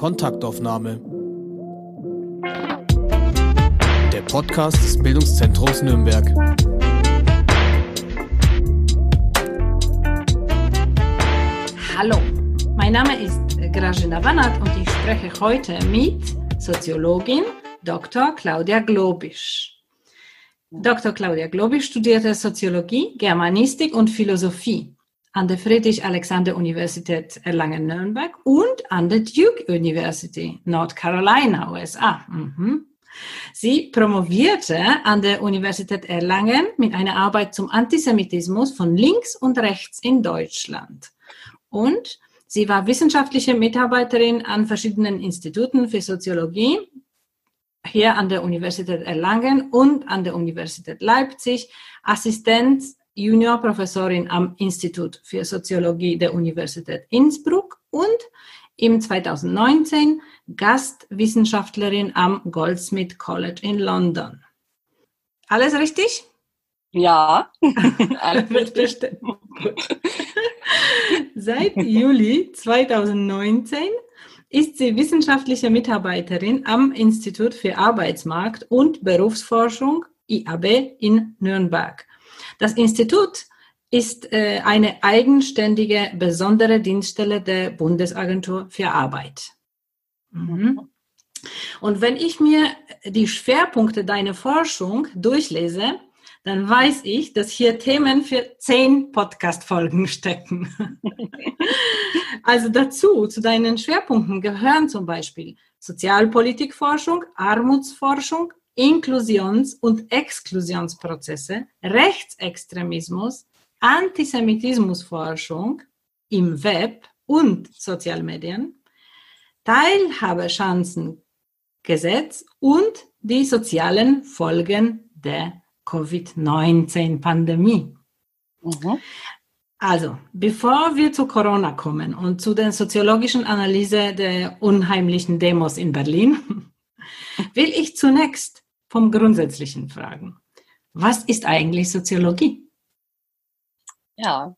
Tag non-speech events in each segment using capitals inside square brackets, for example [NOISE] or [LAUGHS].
Kontaktaufnahme. Der Podcast des Bildungszentrums Nürnberg. Hallo, mein Name ist Grażyna Wanat und ich spreche heute mit Soziologin Dr. Claudia Globisch. Dr. Claudia Globisch studierte Soziologie, Germanistik und Philosophie an der Friedrich-Alexander-Universität Erlangen-Nürnberg und an der Duke University, North Carolina, USA. Mhm. Sie promovierte an der Universität Erlangen mit einer Arbeit zum Antisemitismus von links und rechts in Deutschland. Und sie war wissenschaftliche Mitarbeiterin an verschiedenen Instituten für Soziologie, hier an der Universität Erlangen und an der Universität Leipzig, Assistent Juniorprofessorin am Institut für Soziologie der Universität Innsbruck und im 2019 Gastwissenschaftlerin am Goldsmith College in London. Alles richtig? Ja, [LAUGHS] alles richtig. Seit Juli 2019 ist sie wissenschaftliche Mitarbeiterin am Institut für Arbeitsmarkt und Berufsforschung IAB in Nürnberg. Das Institut ist äh, eine eigenständige, besondere Dienststelle der Bundesagentur für Arbeit. Mhm. Und wenn ich mir die Schwerpunkte deiner Forschung durchlese, dann weiß ich, dass hier Themen für zehn Podcast-Folgen [LAUGHS] stecken. also dazu, zu deinen Schwerpunkten gehören zum Beispiel Sozialpolitikforschung, Armutsforschung, Inklusions- und Exklusionsprozesse, Rechtsextremismus, Antisemitismusforschung im Web und Sozialmedien, Teilhabechancengesetz und die sozialen Folgen der Covid-19-Pandemie. Mhm. Also, bevor wir zu Corona kommen und zu der soziologischen Analyse der unheimlichen Demos in Berlin, [LAUGHS] will ich zunächst vom Grundsätzlichen fragen. Was ist eigentlich Soziologie? Ja,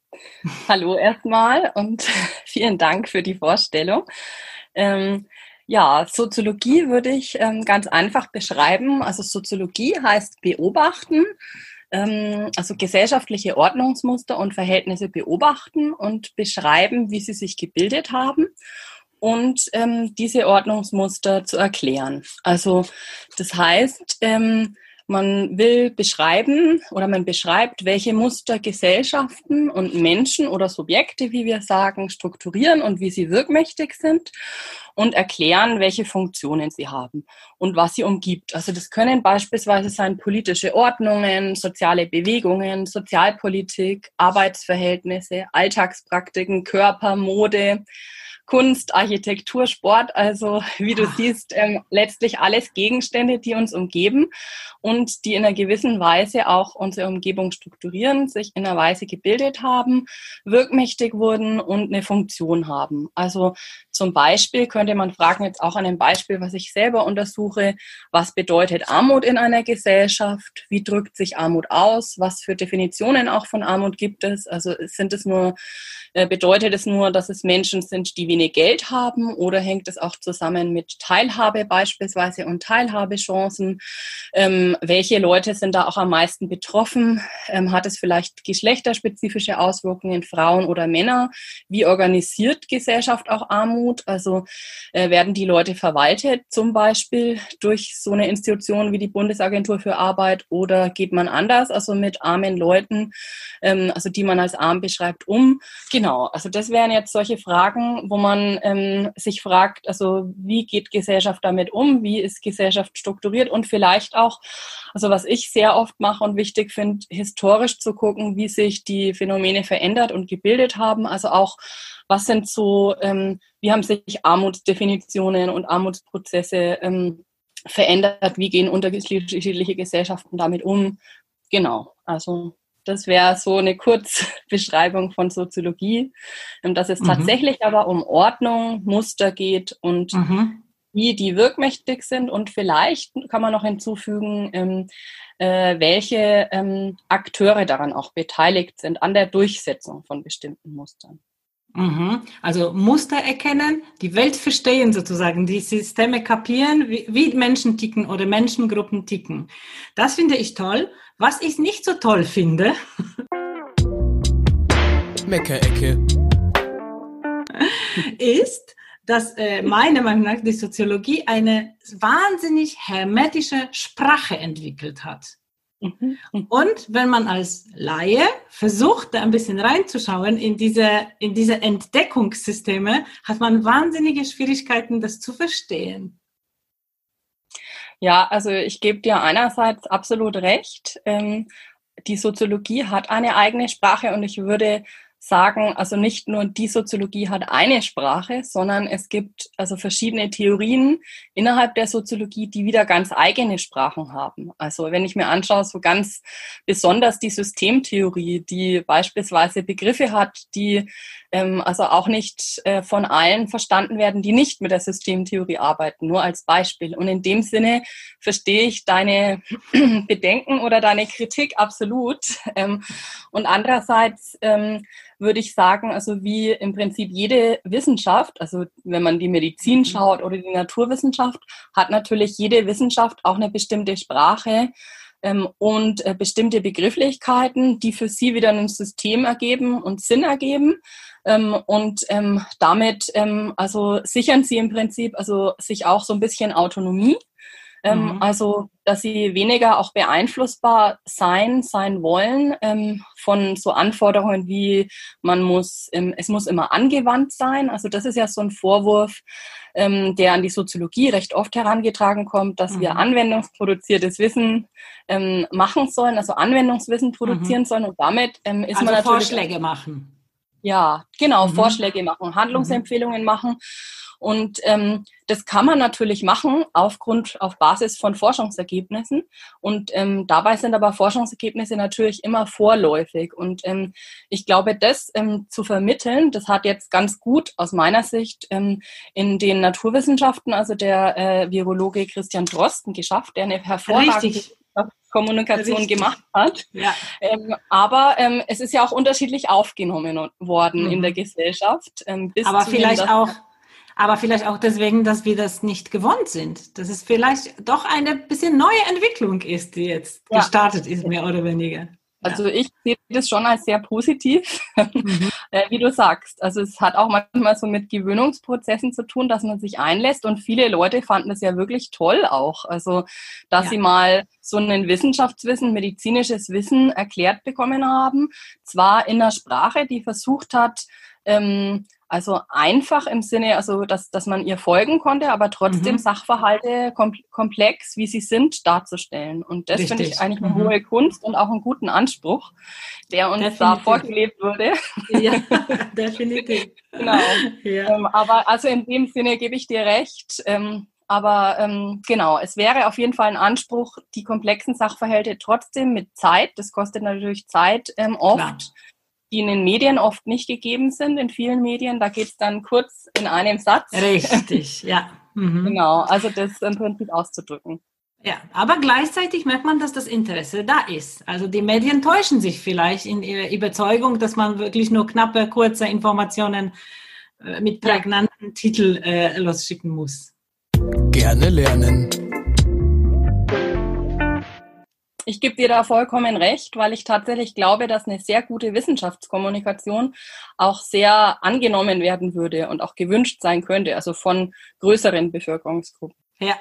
hallo erstmal und [LAUGHS] vielen Dank für die Vorstellung. Ähm, ja, Soziologie würde ich ähm, ganz einfach beschreiben. Also Soziologie heißt beobachten, ähm, also gesellschaftliche Ordnungsmuster und Verhältnisse beobachten und beschreiben, wie sie sich gebildet haben und ähm, diese Ordnungsmuster zu erklären. Also das heißt, ähm, man will beschreiben oder man beschreibt, welche Muster Gesellschaften und Menschen oder Subjekte, wie wir sagen, strukturieren und wie sie wirkmächtig sind und erklären, welche Funktionen sie haben und was sie umgibt. Also das können beispielsweise sein politische Ordnungen, soziale Bewegungen, Sozialpolitik, Arbeitsverhältnisse, Alltagspraktiken, Körper, Mode, Kunst, Architektur, Sport, also [LAUGHS] wie du ah. siehst, ähm, letztlich alles Gegenstände, die uns umgeben und die in einer gewissen Weise auch unsere Umgebung strukturieren, sich in einer Weise gebildet haben, wirkmächtig wurden und eine Funktion haben. Also zum Beispiel könnte man fragen, jetzt auch an einem Beispiel, was ich selber untersuche, was bedeutet Armut in einer Gesellschaft? Wie drückt sich Armut aus? Was für Definitionen auch von Armut gibt es? Also sind es nur äh, bedeutet es nur, dass es Menschen sind, die wenig Geld haben oder hängt es auch zusammen mit Teilhabe beispielsweise und Teilhabechancen? Ähm, welche Leute sind da auch am meisten betroffen? Ähm, hat es vielleicht geschlechterspezifische Auswirkungen, Frauen oder Männer? Wie organisiert Gesellschaft auch Armut? Also äh, werden die Leute verwaltet zum Beispiel durch so eine Institution wie die Bundesagentur für Arbeit oder geht man anders, also mit armen Leuten, ähm, also die man als arm beschreibt, um? Genau, also das wären jetzt solche Fragen, wo man ähm, sich fragt, also wie geht Gesellschaft damit um, wie ist Gesellschaft strukturiert? Und vielleicht auch, also was ich sehr oft mache und wichtig finde, historisch zu gucken, wie sich die Phänomene verändert und gebildet haben, also auch was sind so, ähm, wie haben sich Armutsdefinitionen und Armutsprozesse ähm, verändert, wie gehen unterschiedliche Gesellschaften damit um. Genau, also das wäre so eine Kurzbeschreibung von Soziologie, ähm, dass es mhm. tatsächlich aber um Ordnung, Muster geht und mhm. wie die wirkmächtig sind. Und vielleicht kann man noch hinzufügen, ähm, äh, welche ähm, Akteure daran auch beteiligt sind an der Durchsetzung von bestimmten Mustern. Mhm. Also Muster erkennen, die Welt verstehen sozusagen, die Systeme kapieren, wie, wie, Menschen ticken oder Menschengruppen ticken. Das finde ich toll. Was ich nicht so toll finde, [LAUGHS] Meckerecke, [LAUGHS] ist, dass äh, meiner Meinung nach die Soziologie eine wahnsinnig hermetische Sprache entwickelt hat. Mhm. Und wenn man als Laie versucht, da ein bisschen reinzuschauen in diese, in diese Entdeckungssysteme, hat man wahnsinnige Schwierigkeiten, das zu verstehen. Ja, also ich gebe dir einerseits absolut recht. Ähm, die Soziologie hat eine eigene Sprache und ich würde sagen, also nicht nur die Soziologie hat eine Sprache, sondern es gibt also verschiedene Theorien innerhalb der Soziologie, die wieder ganz eigene Sprachen haben. Also wenn ich mir anschaue, so ganz besonders die Systemtheorie, die beispielsweise Begriffe hat, die also auch nicht äh, von allen verstanden werden, die nicht mit der Systemtheorie arbeiten, nur als Beispiel. Und in dem Sinne verstehe ich deine [CLEARS THROAT] Bedenken oder deine Kritik absolut. [LAUGHS] Ähm, und andererseits ähm, würde ich sagen, also wie im Prinzip jede Wissenschaft, also wenn man die Medizin mhm. schaut oder die Naturwissenschaft, hat natürlich jede Wissenschaft auch eine bestimmte Sprache, ähm, und äh, bestimmte Begrifflichkeiten, die für sie wieder ein System ergeben und Sinn ergeben. Ähm, und ähm, damit ähm, also sichern sie im Prinzip also sich auch so ein bisschen Autonomie. Ähm, mhm. Also, dass sie weniger auch beeinflussbar sein, sein wollen ähm, von so Anforderungen wie man muss, ähm, es muss immer angewandt sein. Also das ist ja so ein Vorwurf, ähm, der an die Soziologie recht oft herangetragen kommt, dass mhm. wir anwendungsproduziertes Wissen ähm, machen sollen, also Anwendungswissen produzieren mhm. sollen und damit ähm, ist also man natürlich Vorschläge machen. Ja, genau, mhm. Vorschläge machen, Handlungsempfehlungen machen. Und ähm, das kann man natürlich machen aufgrund, auf Basis von Forschungsergebnissen. Und ähm, dabei sind aber Forschungsergebnisse natürlich immer vorläufig. Und ähm, ich glaube, das ähm, zu vermitteln, das hat jetzt ganz gut aus meiner Sicht ähm, in den Naturwissenschaften, also der äh, Virologe Christian Drosten geschafft, der eine hervorragende Richtig. Kommunikation Richtig. gemacht hat. Ja. Ähm, aber ähm, es ist ja auch unterschiedlich aufgenommen worden mhm. in der Gesellschaft. Ähm, aber vielleicht auch, aber vielleicht auch deswegen, dass wir das nicht gewohnt sind. Dass es vielleicht doch eine bisschen neue Entwicklung ist, die jetzt ja. gestartet ist, mehr oder weniger. Also ich sehe das schon als sehr positiv, mhm. [LAUGHS] äh, wie du sagst. Also es hat auch manchmal so mit Gewöhnungsprozessen zu tun, dass man sich einlässt und viele Leute fanden das ja wirklich toll auch. Also dass ja. sie mal so ein Wissenschaftswissen, medizinisches Wissen erklärt bekommen haben, zwar in einer Sprache, die versucht hat, ähm, also einfach im Sinne, also dass, dass man ihr folgen konnte, aber trotzdem mhm. Sachverhalte kom komplex, wie sie sind, darzustellen. Und das finde ich eigentlich eine mhm. hohe Kunst und auch einen guten Anspruch, der uns definitiv. da vorgelebt wurde. Ja, [LAUGHS] definitiv. genau. Ja. Ähm, aber also in dem Sinne gebe ich dir recht. Ähm, aber ähm, genau, es wäre auf jeden Fall ein Anspruch, die komplexen Sachverhalte trotzdem mit Zeit, das kostet natürlich Zeit ähm, oft, die in den Medien oft nicht gegeben sind, in vielen Medien. Da geht es dann kurz in einem Satz. Richtig, [LAUGHS] ja. Mhm. Genau, also das im Prinzip auszudrücken. Ja, aber gleichzeitig merkt man, dass das Interesse da ist. Also die Medien täuschen sich vielleicht in ihrer Überzeugung, dass man wirklich nur knappe, kurze Informationen äh, mit prägnanten ja. Titel äh, losschicken muss. Gerne lernen ich gebe dir da vollkommen recht, weil ich tatsächlich glaube, dass eine sehr gute Wissenschaftskommunikation auch sehr angenommen werden würde und auch gewünscht sein könnte, also von größeren Bevölkerungsgruppen. Ja.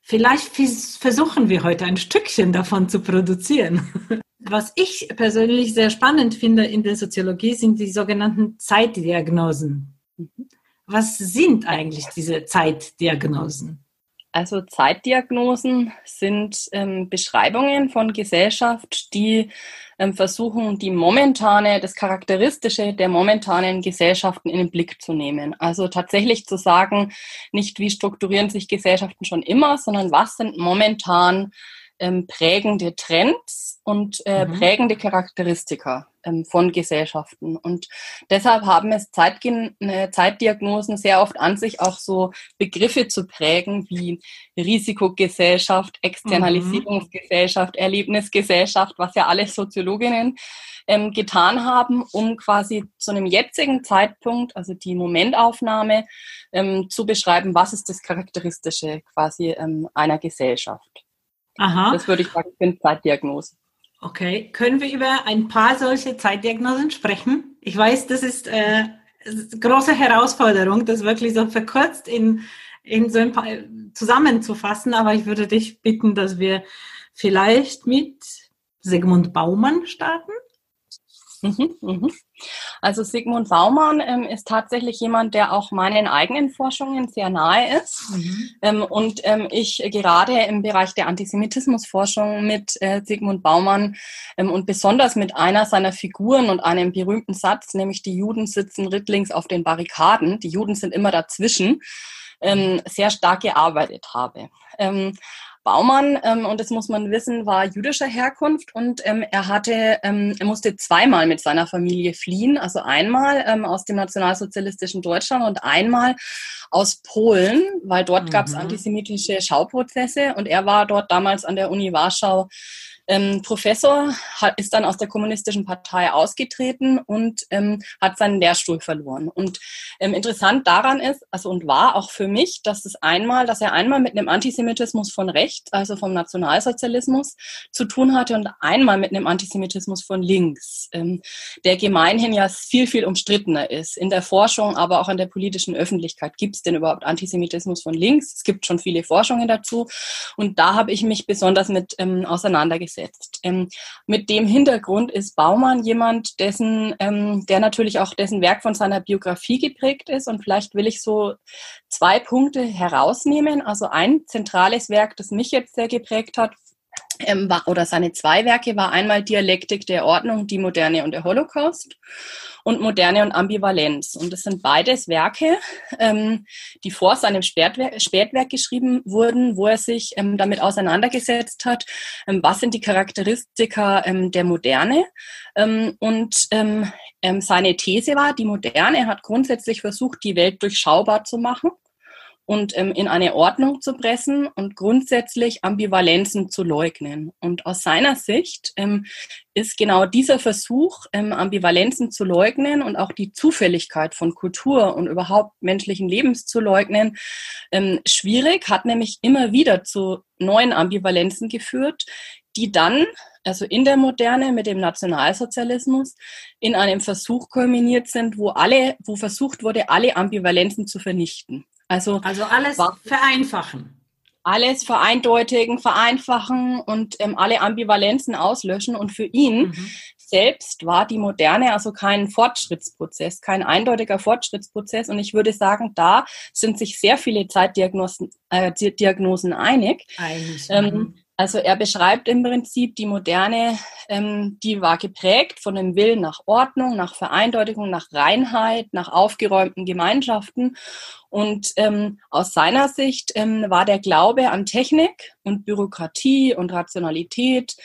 Vielleicht versuchen wir heute ein Stückchen davon zu produzieren. [LAUGHS] Was ich persönlich sehr spannend finde in der Soziologie sind die sogenannten Zeitdiagnosen. Mhm. Was sind eigentlich diese Zeitdiagnosen? Also Zeitdiagnosen sind ähm, Beschreibungen von Gesellschaft, die ähm, versuchen, die momentane, das Charakteristische der momentanen Gesellschaften in den Blick zu nehmen. Also tatsächlich zu sagen, nicht wie strukturieren sich Gesellschaften schon immer, sondern was sind momentan ähm, prägende Trends und äh, mhm. prägende Charakteristika von Gesellschaften. Und deshalb haben es Zeitgen äh, Zeitdiagnosen sehr oft an sich, auch so Begriffe zu prägen wie Risikogesellschaft, Externalisierungsgesellschaft, mhm. Erlebnisgesellschaft, was ja alle Soziologinnen ähm, getan haben, um quasi zu einem jetzigen Zeitpunkt, also die Momentaufnahme, ähm, zu beschreiben, was ist das Charakteristische quasi ähm, einer Gesellschaft. Aha. Das würde ich sagen, sind Zeitdiagnosen. Okay, können wir über ein paar solche Zeitdiagnosen sprechen? Ich weiß, das ist äh, große Herausforderung, das wirklich so verkürzt in, in so ein paar zusammenzufassen, aber ich würde dich bitten, dass wir vielleicht mit Sigmund Baumann starten. Mhm, mhm. Also Sigmund Baumann ähm, ist tatsächlich jemand, der auch meinen eigenen Forschungen sehr nahe ist. Mhm. Ähm, und ähm, ich gerade im Bereich der Antisemitismusforschung mit äh, Sigmund Baumann ähm, und besonders mit einer seiner Figuren und einem berühmten Satz, nämlich die Juden sitzen rittlings auf den Barrikaden, die Juden sind immer dazwischen, ähm, sehr stark gearbeitet habe. Baumann, ähm, und das muss man wissen, war jüdischer Herkunft und ähm, er hatte, ähm, er musste zweimal mit seiner Familie fliehen, also einmal ähm, aus dem nationalsozialistischen Deutschland und einmal aus Polen, weil dort mhm. gab es antisemitische Schauprozesse und er war dort damals an der Uni Warschau ähm, Professor hat, ist dann aus der kommunistischen Partei ausgetreten und ähm, hat seinen Lehrstuhl verloren. Und ähm, interessant daran ist, also und war auch für mich, dass es einmal, dass er einmal mit einem Antisemitismus von rechts, also vom Nationalsozialismus, zu tun hatte und einmal mit einem Antisemitismus von links, ähm, der gemeinhin ja viel, viel umstrittener ist. In der Forschung, aber auch in der politischen Öffentlichkeit. Gibt es denn überhaupt Antisemitismus von links? Es gibt schon viele Forschungen dazu. Und da habe ich mich besonders mit ähm, auseinandergesetzt gesetzt. Ähm, mit dem Hintergrund ist Baumann jemand, dessen, ähm, der natürlich auch dessen Werk von seiner Biografie geprägt ist. Und vielleicht will ich so zwei Punkte herausnehmen. Also ein zentrales Werk, das mich jetzt sehr geprägt hat, ähm, war, oder seine zwei Werke war einmal Dialektik der Ordnung, die Moderne und der Holocaust und Moderne und Ambivalenz. Und das sind beides Werke, ähm, die vor seinem Spätwerk, Spätwerk geschrieben wurden, wo er sich ähm, damit auseinandergesetzt hat, ähm, was sind die Charakteristika ähm, der Moderne. Ähm, und ähm, seine These war, die Moderne hat grundsätzlich versucht, die Welt durchschaubar zu machen und ähm, in eine Ordnung zu pressen und grundsätzlich Ambivalenzen zu leugnen. Und aus seiner Sicht ähm, ist genau dieser Versuch, ähm, Ambivalenzen zu leugnen und auch die Zufälligkeit von Kultur und überhaupt menschlichen Lebens zu leugnen, ähm, schwierig, hat nämlich immer wieder zu neuen Ambivalenzen geführt, die dann, also in der Moderne mit dem Nationalsozialismus, in einem Versuch kulminiert sind, wo alle, wo versucht wurde, alle Ambivalenzen zu vernichten. Also, also alles vereinfachen. Alles vereindeutigen, vereinfachen und ähm, alle Ambivalenzen auslöschen. Und für ihn mhm. selbst war die Moderne also kein Fortschrittsprozess, kein eindeutiger Fortschrittsprozess. Und ich würde sagen, da sind sich sehr viele Zeitdiagnosen äh, Diagnosen einig. einig ähm, mhm. Also er beschreibt im Prinzip die Moderne, ähm, die war geprägt von dem Willen nach Ordnung, nach Vereindeutigung, nach Reinheit, nach aufgeräumten Gemeinschaften. Und ähm, aus seiner Sicht ähm, war der Glaube an Technik und Bürokratie und Rationalität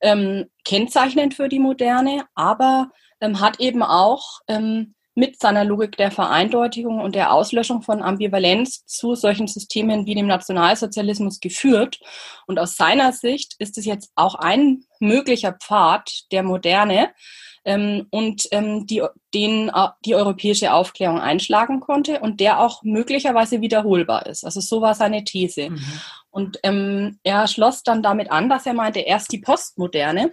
ähm, kennzeichnend für die Moderne, aber ähm, hat eben auch ähm, mit seiner Logik der Vereindeutigung und der Auslöschung von Ambivalenz zu solchen Systemen wie dem Nationalsozialismus geführt. Und aus seiner Sicht ist es jetzt auch ein möglicher Pfad der Moderne ähm, und ähm, die, den äh, die europäische Aufklärung einschlagen konnte und der auch möglicherweise wiederholbar ist. Also so war seine These. Mhm. Und ähm, er schloss dann damit an, dass er meinte, erst die Postmoderne,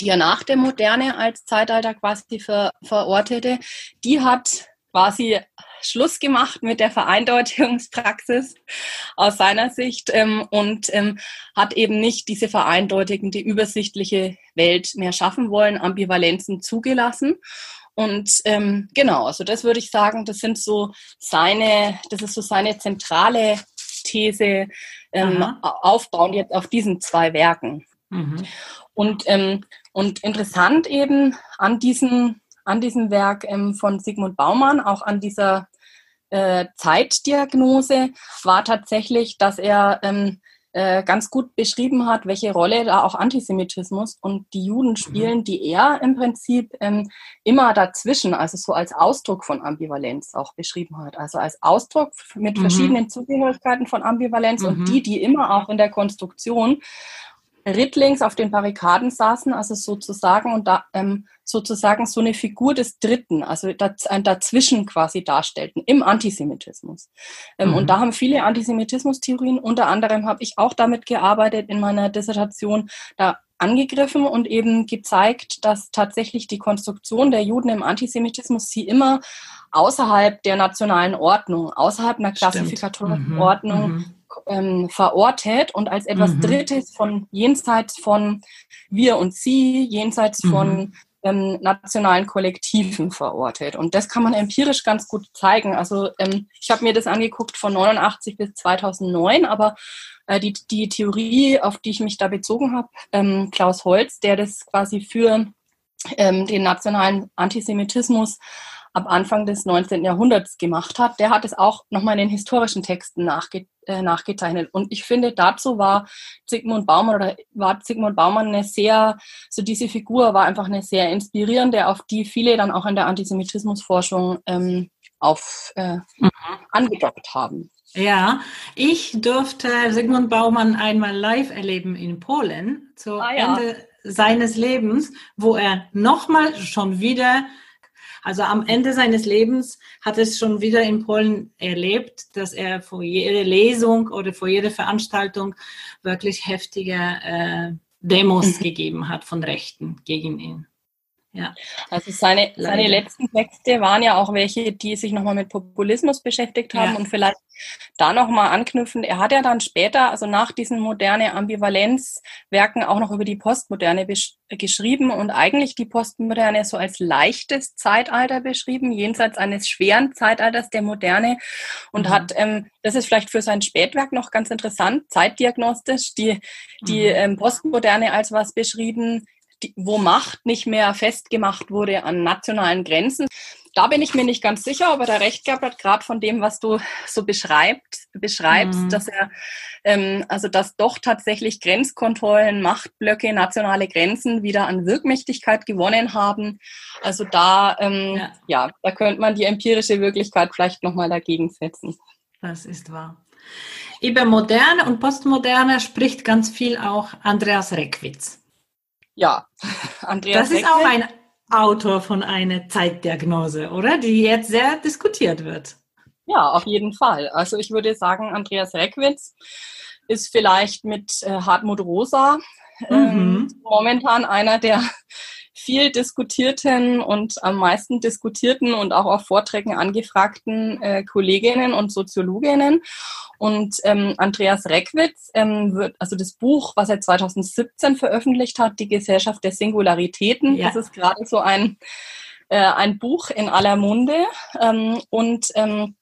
die er nach der Moderne als Zeitalter quasi ver, verortete, die hat quasi Schluss gemacht mit der Vereindeutigungspraxis aus seiner Sicht ähm, und ähm, hat eben nicht diese vereindeutigende, übersichtliche Welt mehr schaffen wollen, Ambivalenzen zugelassen. Und ähm, genau, also das würde ich sagen, das sind so seine, das ist so seine zentrale These, ähm, aufbauend jetzt auf diesen zwei Werken. Mhm. Und, ähm, und interessant eben an diesem, an diesem Werk ähm, von Sigmund Baumann, auch an dieser äh, Zeitdiagnose, war tatsächlich, dass er ähm, äh, ganz gut beschrieben hat, welche Rolle da auch Antisemitismus und die Juden mhm. spielen, die er im Prinzip ähm, immer dazwischen, also so als Ausdruck von Ambivalenz auch beschrieben hat. Also als Ausdruck mit mhm. verschiedenen Zugehörigkeiten von Ambivalenz mhm. und die, die immer auch in der Konstruktion rittlings auf den Barrikaden saßen, also sozusagen und da ähm, sozusagen so eine Figur des Dritten, also ein Dazwischen quasi darstellten im Antisemitismus. Ähm, mhm. Und da haben viele Antisemitismus-Theorien, unter anderem habe ich auch damit gearbeitet in meiner Dissertation, da angegriffen und eben gezeigt, dass tatsächlich die Konstruktion der Juden im Antisemitismus sie immer außerhalb der nationalen Ordnung, außerhalb einer klassifikatorischen mhm. Ordnung mhm ähm, verortet und als etwas mhm. Drittes von jenseits von wir und sie, jenseits mhm. von ähm, nationalen Kollektiven verortet. Und das kann man empirisch ganz gut zeigen. Also ähm, ich habe mir das angeguckt von 89 bis 2009, aber äh, die, die Theorie, auf die ich mich da bezogen habe, ähm, Klaus Holz, der das quasi für ähm, den nationalen Antisemitismus ab Anfang des 19. Jahrhunderts gemacht hat, der hat es auch nochmal in den historischen Texten nachge äh, nachgezeichnet. Und ich finde, dazu war Zygmunt Baumann oder war Zygmunt Baumann eine sehr, so diese Figur war einfach eine sehr inspirierende, auf die viele dann auch in der Antisemitismusforschung ähm, auf äh, mhm. angedockt haben. Ja, ich durfte Sigmund Baumann einmal live erleben in Polen zu ah, ja. Ende seines Lebens, wo er nochmal schon wieder also am Ende seines Lebens hat es schon wieder in Polen erlebt, dass er vor jeder Lesung oder vor jeder Veranstaltung wirklich heftige äh, Demos mhm. gegeben hat von Rechten gegen ihn. Ja. Also seine, seine letzten Texte waren ja auch welche, die sich nochmal mit Populismus beschäftigt haben ja. und vielleicht da nochmal anknüpfen. Er hat ja dann später, also nach diesen moderne Ambivalenzwerken auch noch über die Postmoderne geschrieben und eigentlich die Postmoderne so als leichtes Zeitalter beschrieben, jenseits eines schweren Zeitalters der Moderne und mhm. hat, ähm, das ist vielleicht für sein Spätwerk noch ganz interessant, zeitdiagnostisch, die, die mhm. ähm, Postmoderne als was beschrieben, wo Macht nicht mehr festgemacht wurde an nationalen Grenzen. Da bin ich mir nicht ganz sicher, ob er da recht gehabt hat, gerade von dem, was du so beschreibst, beschreibst, mhm. dass er, ähm, also dass doch tatsächlich Grenzkontrollen, Machtblöcke, nationale Grenzen wieder an Wirkmächtigkeit gewonnen haben. Also da, ähm, ja. ja, da könnte man die empirische Wirklichkeit vielleicht nochmal dagegen setzen. Das ist wahr. Über Moderne und Postmoderne spricht ganz viel auch Andreas Reckwitz. Ja, [LAUGHS] Andreas. Das ist auch ein Autor von einer Zeitdiagnose, oder? Die jetzt sehr diskutiert wird. Ja, auf jeden Fall. Also ich würde sagen, Andreas Reckwitz ist vielleicht mit äh, Hartmut Rosa ähm, mhm. momentan einer der viel diskutierten und am meisten diskutierten und auch auf Vorträgen angefragten äh, Kolleginnen und Soziologinnen. Und ähm, Andreas Reckwitz ähm, wird, also das Buch, was er 2017 veröffentlicht hat, Die Gesellschaft der Singularitäten, ja. das ist gerade so ein, äh, ein Buch in aller Munde. Ähm, und ähm,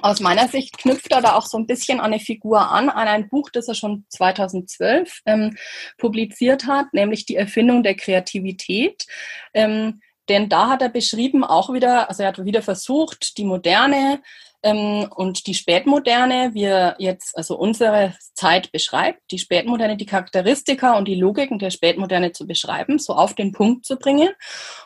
aus meiner Sicht knüpft er da auch so ein bisschen an eine Figur an, an ein Buch, das er schon 2012 ähm, publiziert hat, nämlich die Erfindung der Kreativität. Ähm, denn da hat er beschrieben auch wieder, also er hat wieder versucht, die moderne und die Spätmoderne, wie er jetzt also unsere Zeit beschreibt, die Spätmoderne, die Charakteristika und die Logiken der Spätmoderne zu beschreiben, so auf den Punkt zu bringen.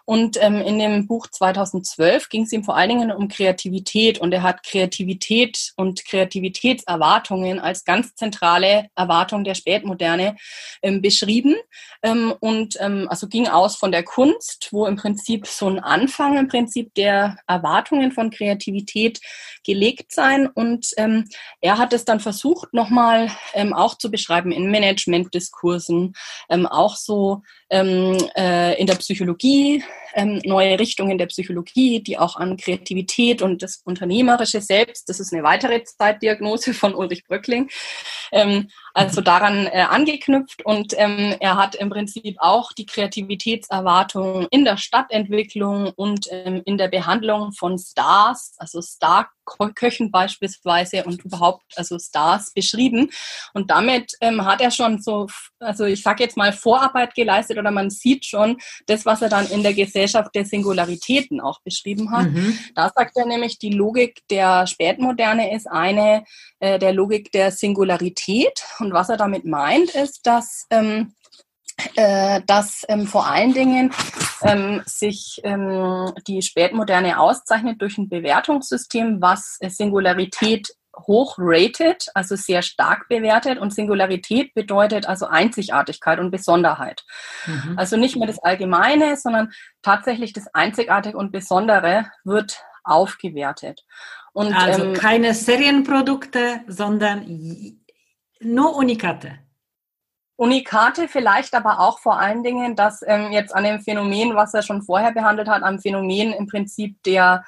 Und ähm, in dem Buch 2012 ging es ihm vor allen Dingen um Kreativität und er hat Kreativität und Kreativitätserwartungen als ganz zentrale Erwartung der Spätmoderne ähm, beschrieben. Ähm, und ähm, also ging aus von der Kunst, wo im Prinzip so ein Anfang im Prinzip der Erwartungen von Kreativität gelegt sein. Und ähm, er hat es dann versucht, nochmal ähm, auch zu beschreiben in Managementdiskursen, ähm, auch so ähm, äh, in der Psychologie, ähm, neue Richtungen der Psychologie, die auch an Kreativität und das Unternehmerische selbst, das ist eine weitere Zeitdiagnose von Ulrich Bröckling, ähm, also daran äh, angeknüpft. Und ähm, er hat im Prinzip auch die Kreativitätserwartung in der Stadtentwicklung und ähm, in der Behandlung von Stars, also Star-Köchen beispielsweise und überhaupt also Stars beschrieben. Und damit ähm, hat er schon so, also ich sage jetzt mal Vorarbeit geleistet beobachtet oder man sieht schon das, was er dann in der Gesellschaft der Singularitäten auch beschrieben hat. Mhm. Da sagt er nämlich, die Logik der Spätmoderne ist eine äh, der Logik der Singularität. Und was er damit meint, ist, dass ähm, äh, dass ähm, vor allen Dingen ähm, sich ähm, die Spätmoderne auszeichnet durch ein Bewertungssystem, was Singularität hoch rated, also sehr stark bewertet. Und Singularität bedeutet also Einzigartigkeit und Besonderheit. Mhm. Also nicht mehr das Allgemeine, sondern tatsächlich das Einzigartige und Besondere wird aufgewertet. Und, also ähm, keine Serienprodukte, sondern nur Unikate. Unikate vielleicht, aber auch vor allen Dingen, dass ähm, jetzt an dem Phänomen, was er schon vorher behandelt hat, am Phänomen im Prinzip der,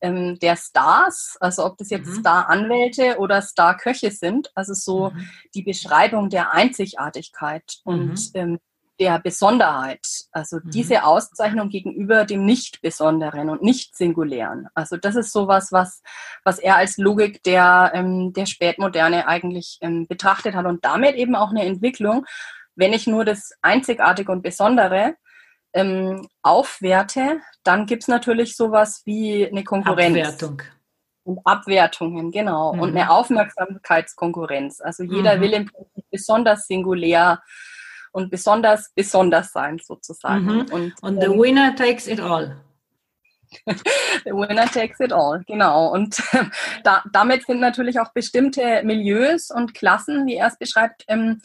ähm, der Stars, also ob das jetzt mhm. Star-Anwälte oder Star-Köche sind, also so mhm. die Beschreibung der Einzigartigkeit und mhm. ähm, der Besonderheit, also mhm. diese Auszeichnung gegenüber dem Nicht-Besonderen und Nicht-Singulären. Also das ist sowas, was, was er als Logik der, ähm, der Spätmoderne eigentlich ähm, betrachtet hat und damit eben auch eine Entwicklung, wenn ich nur das Einzigartige und Besondere ähm, aufwerte, dann gibt es natürlich sowas wie eine Konkurrenz. Abwertung. Und Abwertungen, genau. Mhm. Und eine Aufmerksamkeitskonkurrenz. Also jeder mhm. will im Prinzip besonders singulär und besonders besonders sein sozusagen. Mhm. Und, und the ähm, winner takes it all. [LAUGHS] the winner takes it all, genau. Und [LAUGHS] da, damit sind natürlich auch bestimmte Milieus und Klassen, wie er es beschreibt, ähm,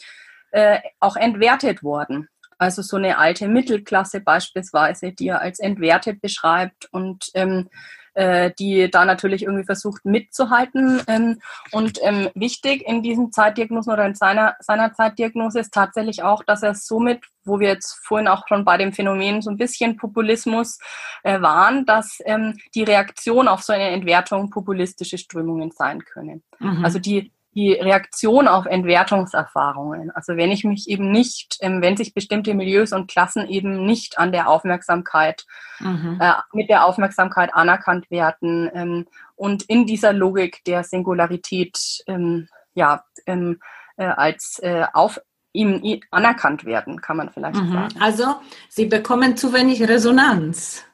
äh, auch entwertet worden. Also so eine alte Mittelklasse beispielsweise, die er als entwertet beschreibt und ähm, äh, die da natürlich irgendwie versucht mitzuhalten. Ähm, und ähm, wichtig in diesen Zeitdiagnosen oder in seiner, seiner Zeitdiagnose ist tatsächlich auch, dass er somit, wo wir jetzt vorhin auch schon bei dem Phänomen so ein bisschen Populismus äh, waren, dass ähm, die Reaktion auf so eine Entwertung populistische Strömungen sein können. Mhm. Also die die Reaktion auf Entwertungserfahrungen. Also wenn ich mich eben nicht, ähm, wenn sich bestimmte Milieus und Klassen eben nicht an der Aufmerksamkeit, mhm. äh, mit der Aufmerksamkeit anerkannt werden ähm, und in dieser Logik der Singularität ähm, ja, ähm, äh, als äh, auf ihm anerkannt werden, kann man vielleicht mhm. sagen. Also sie bekommen zu wenig Resonanz. [LAUGHS]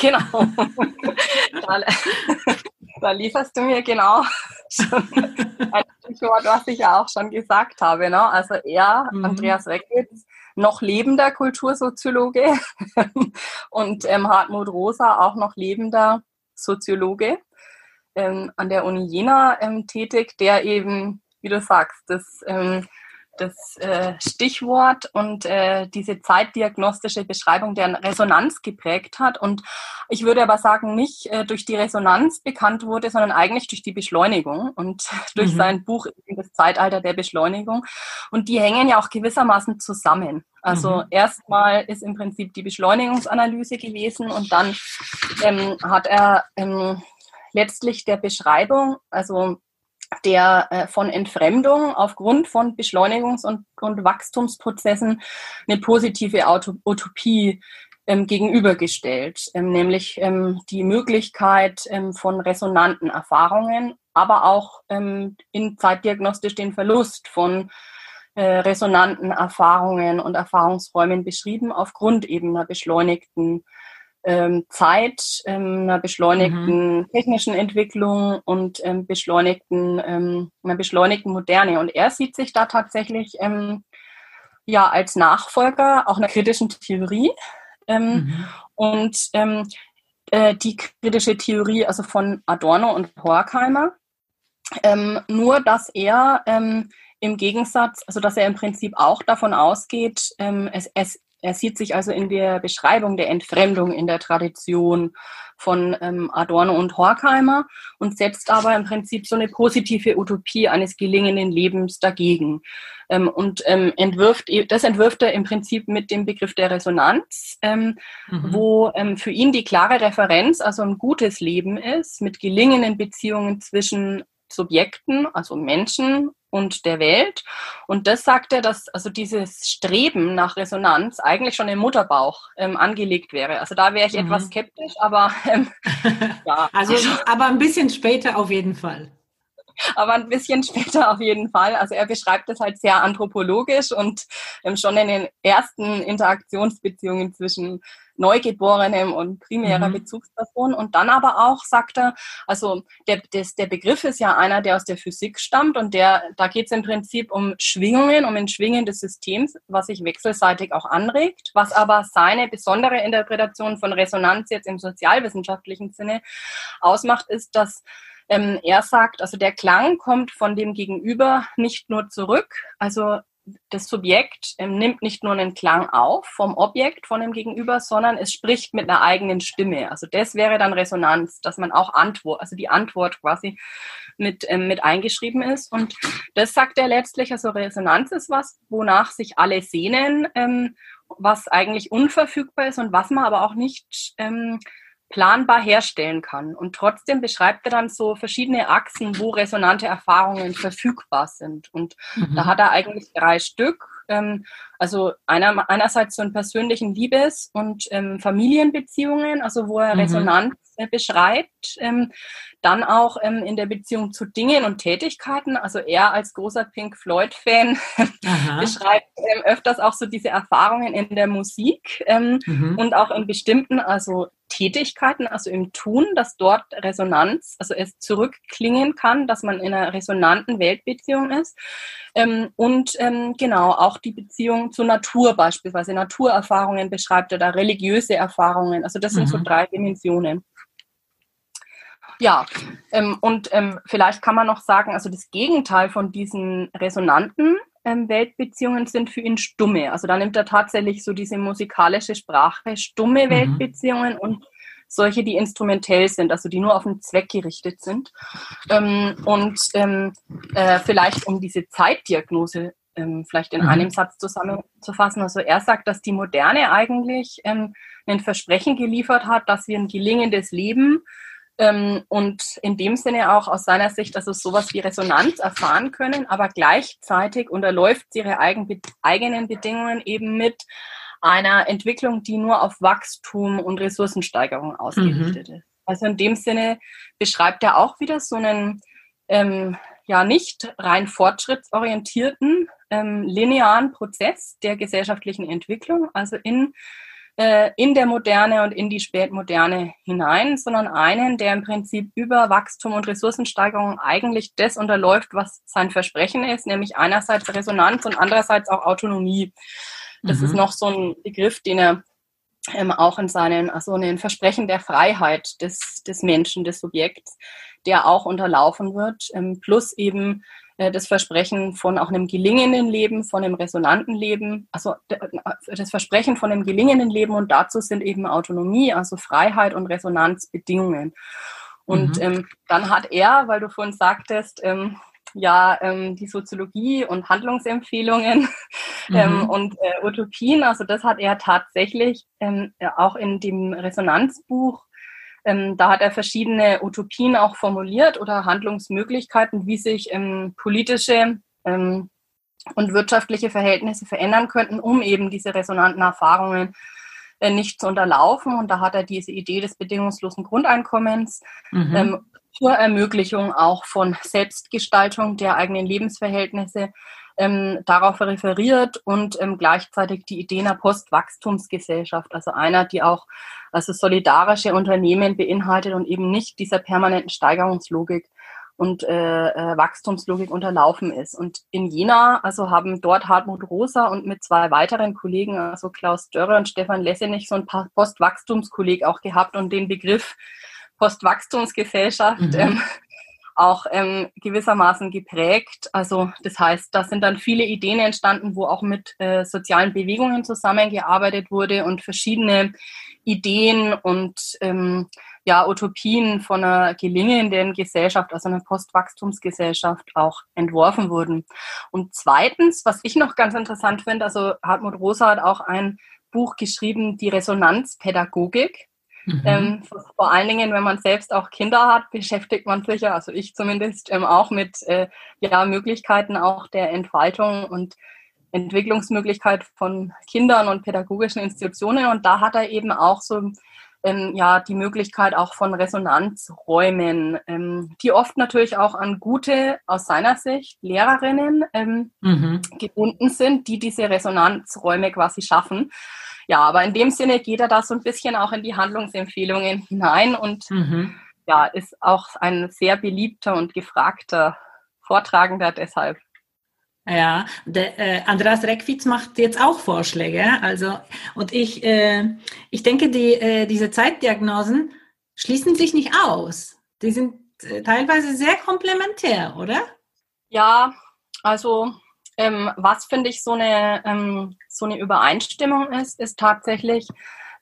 Genau. [LAUGHS] da, lieferst du mir genau [LAUGHS] ein Stichwort, was ich ja auch schon gesagt habe. Ne? Also er, mhm. Andreas Reckwitz, noch lebender Kultursoziologe [LAUGHS] und ähm, Hartmut Rosa, auch noch lebender Soziologe ähm, an der Uni Jena ähm, tätig, der eben, wie du sagst, das ähm, das äh, Stichwort und äh, diese zeitdiagnostische Beschreibung der Resonanz geprägt hat. Und ich würde aber sagen, nicht äh, durch die Resonanz bekannt wurde, sondern eigentlich durch die Beschleunigung und [LAUGHS] durch mhm. sein Buch Das Zeitalter der Beschleunigung. Und die hängen ja auch gewissermaßen zusammen. Also mhm. erstmal ist im Prinzip die Beschleunigungsanalyse gewesen und dann ähm, hat er ähm, letztlich der Beschreibung, also der äh, von Entfremdung aufgrund von Beschleunigungs- und, und Wachstumsprozessen eine positive Utopie ähm, gegenübergestellt, ähm, nämlich ähm, die Möglichkeit ähm, von resonanten Erfahrungen, aber auch ähm, in zeitdiagnostisch den Verlust von äh, resonanten Erfahrungen und Erfahrungsräumen beschrieben aufgrund eben einer beschleunigten ähm, Zeit, ähm, einer beschleunigten mhm. technischen Entwicklung und ähm, beschleunigten, ähm, einer beschleunigten Moderne. Und er sieht sich da tatsächlich ähm, ja als Nachfolger auch einer kritischen Theorie. Ähm, mhm. Und äh, die kritische Theorie also von Adorno und Horkheimer. Nur dass er im Gegensatz, also dass er im Prinzip auch davon ausgeht, es, es er sieht sich also in der Beschreibung der Entfremdung in der Tradition von ähm, Adorno und Horkheimer und setzt aber im Prinzip so eine positive Utopie eines gelingenden Lebens dagegen. Ähm, und ähm, entwirft, das entwirft er im Prinzip mit dem Begriff der Resonanz, ähm, mhm. wo ähm, für ihn die klare Referenz also ein gutes Leben ist, mit gelingenden Beziehungen zwischen Subjekten, also Menschen und der Welt. Und das sagt er, dass also dieses Streben nach Resonanz eigentlich schon im Mutterbauch ähm, angelegt wäre. Also da wäre ich mhm. etwas skeptisch, aber ähm, [LAUGHS] ja. Also aber ein bisschen später auf jeden Fall. aber ein bisschen später auf jeden Fall. Also er beschreibt das halt sehr anthropologisch und ähm, schon in den ersten Interaktionsbeziehungen zwischen Neugeborenem und primärer mhm. Bezugsperson. Und dann aber auch, sagt er, also der, des, der Begriff ist ja einer, der aus der Physik stammt und der, da geht es im Prinzip um Schwingungen, um ein Schwingen des Systems, was sich wechselseitig auch anregt, was aber seine besondere Interpretation von Resonanz jetzt im sozialwissenschaftlichen Sinne ausmacht, ist, dass ähm, er sagt, also der Klang kommt von dem Gegenüber nicht nur zurück, also das Subjekt ähm, nimmt nicht nur einen Klang auf vom Objekt, von dem Gegenüber, sondern es spricht mit einer eigenen Stimme. Also das wäre dann Resonanz, dass man auch Antwort, also die Antwort quasi mit, ähm, mit eingeschrieben ist. Und das sagt er letztlich, also Resonanz ist was, wonach sich alle sehnen, ähm, was eigentlich unverfügbar ist und was man aber auch nicht ähm, planbar herstellen kann. Und trotzdem beschreibt er dann so verschiedene Achsen, wo resonante Erfahrungen verfügbar sind. Und mhm. da hat er eigentlich drei Stück. Ähm, also einer, einerseits so einen persönlichen Liebes- und ähm, Familienbeziehungen, also wo er mhm. Resonanz äh, beschreibt. Ähm, dann auch in der Beziehung zu Dingen und Tätigkeiten. Also er als großer Pink Floyd-Fan [LAUGHS] beschreibt öfters auch so diese Erfahrungen in der Musik mhm. und auch in bestimmten, also Tätigkeiten, also im Tun, dass dort Resonanz, also es zurückklingen kann, dass man in einer resonanten Weltbeziehung ist. Ähm, und ähm, genau auch die Beziehung zur Natur beispielsweise, Naturerfahrungen beschreibt er da, religiöse Erfahrungen. Also das sind so mhm. drei Dimensionen. Ja, ähm, und ähm, vielleicht kann man noch sagen, also das Gegenteil von diesen resonanten ähm, Weltbeziehungen sind für ihn stumme. Also da nimmt er tatsächlich so diese musikalische Sprache, stumme mhm. Weltbeziehungen und solche, die instrumentell sind, also die nur auf den Zweck gerichtet sind. Ähm, und ähm, äh, vielleicht um diese Zeitdiagnose ähm, vielleicht in mhm. einem Satz zusammenzufassen. Also er sagt, dass die Moderne eigentlich ähm, ein Versprechen geliefert hat, dass wir ein gelingendes Leben und in dem Sinne auch aus seiner Sicht, dass es sowas wie Resonanz erfahren können, aber gleichzeitig unterläuft sie ihre eigen, eigenen Bedingungen eben mit einer Entwicklung, die nur auf Wachstum und Ressourcensteigerung ausgerichtet mhm. ist. Also in dem Sinne beschreibt er auch wieder so einen ähm, ja nicht rein fortschrittsorientierten ähm, linearen Prozess der gesellschaftlichen Entwicklung, also in äh, in der Moderne und in die Spätmoderne hinein, sondern einen, der im Prinzip über Wachstum und Ressourcensteigerung eigentlich das unterläuft, was sein Versprechen ist, nämlich einerseits Resonanz und andererseits auch Autonomie. Das mhm. ist noch so ein Begriff, den er ähm, auch in seinen, also in den Versprechen der Freiheit des, des Menschen, des Subjekts, der auch unterlaufen wird, ähm, plus eben das Versprechen von auch einem gelingenden Leben, von einem resonanten Leben, also äh, das Versprechen von einem gelingenden Leben und dazu sind eben Autonomie, also Freiheit und Resonanz Bedingungen. Und mhm. ähm, dann hat er, weil du vorhin sagtest, ähm, ja, ähm, die Soziologie und Handlungsempfehlungen [LAUGHS] ähm, mhm. und äh, Utopien, also das hat er tatsächlich ähm, auch in dem Resonanzbuch ähm, da hat er verschiedene Utopien auch formuliert oder Handlungsmöglichkeiten, wie sich ähm, politische ähm, und wirtschaftliche Verhältnisse verändern könnten, um eben diese resonanten Erfahrungen äh, nicht zu unterlaufen. Und da hat er diese Idee des bedingungslosen Grundeinkommens mhm. Ähm, zur Ermöglichung auch von Selbstgestaltung der eigenen Lebensverhältnisse ähm, darauf referiert und ähm, gleichzeitig die Idee einer Postwachstumsgesellschaft, also einer, die auch also solidarische Unternehmen beinhaltet und eben nicht dieser permanenten Steigerungslogik und äh, äh, Wachstumslogik unterlaufen ist. Und in Jena, also haben dort Hartmut Rosa und mit zwei weiteren Kollegen, also Klaus Dörre und Stefan Lessenich, so ein Postwachstumskolleg auch gehabt und den Begriff Postwachstumsgesellschaft mhm. ähm, auch ähm, gewissermaßen geprägt. Also das heißt, da sind dann viele Ideen entstanden, wo auch mit äh, sozialen Bewegungen zusammengearbeitet wurde und verschiedene Ideen und ähm, ja, Utopien von einer gelingenden Gesellschaft, also einer Postwachstumsgesellschaft auch entworfen wurden. Und zweitens, was ich noch ganz interessant finde, also Hartmut Rosa hat auch ein Buch geschrieben, die Resonanzpädagogik. Mhm. Ähm, vor allen Dingen, wenn man selbst auch Kinder hat, beschäftigt man sich ja, also ich zumindest, ähm, auch mit äh, ja, Möglichkeiten auch der Entfaltung und Entwicklungsmöglichkeit von Kindern und pädagogischen Institutionen. Und da hat er eben auch so ähm, ja die Möglichkeit auch von Resonanzräumen, ähm, die oft natürlich auch an gute, aus seiner Sicht, Lehrerinnen ähm, mhm. gebunden sind, die diese Resonanzräume quasi schaffen. Ja, aber in dem Sinne geht er da so ein bisschen auch in die Handlungsempfehlungen hinein und mhm. ja, ist auch ein sehr beliebter und gefragter Vortragender deshalb. Ja, der, äh, Andreas Reckwitz macht jetzt auch Vorschläge. Also, und ich, äh, ich denke, die, äh, diese Zeitdiagnosen schließen sich nicht aus. Die sind äh, teilweise sehr komplementär, oder? Ja, also ähm, was finde ich so eine, ähm, so eine Übereinstimmung ist, ist tatsächlich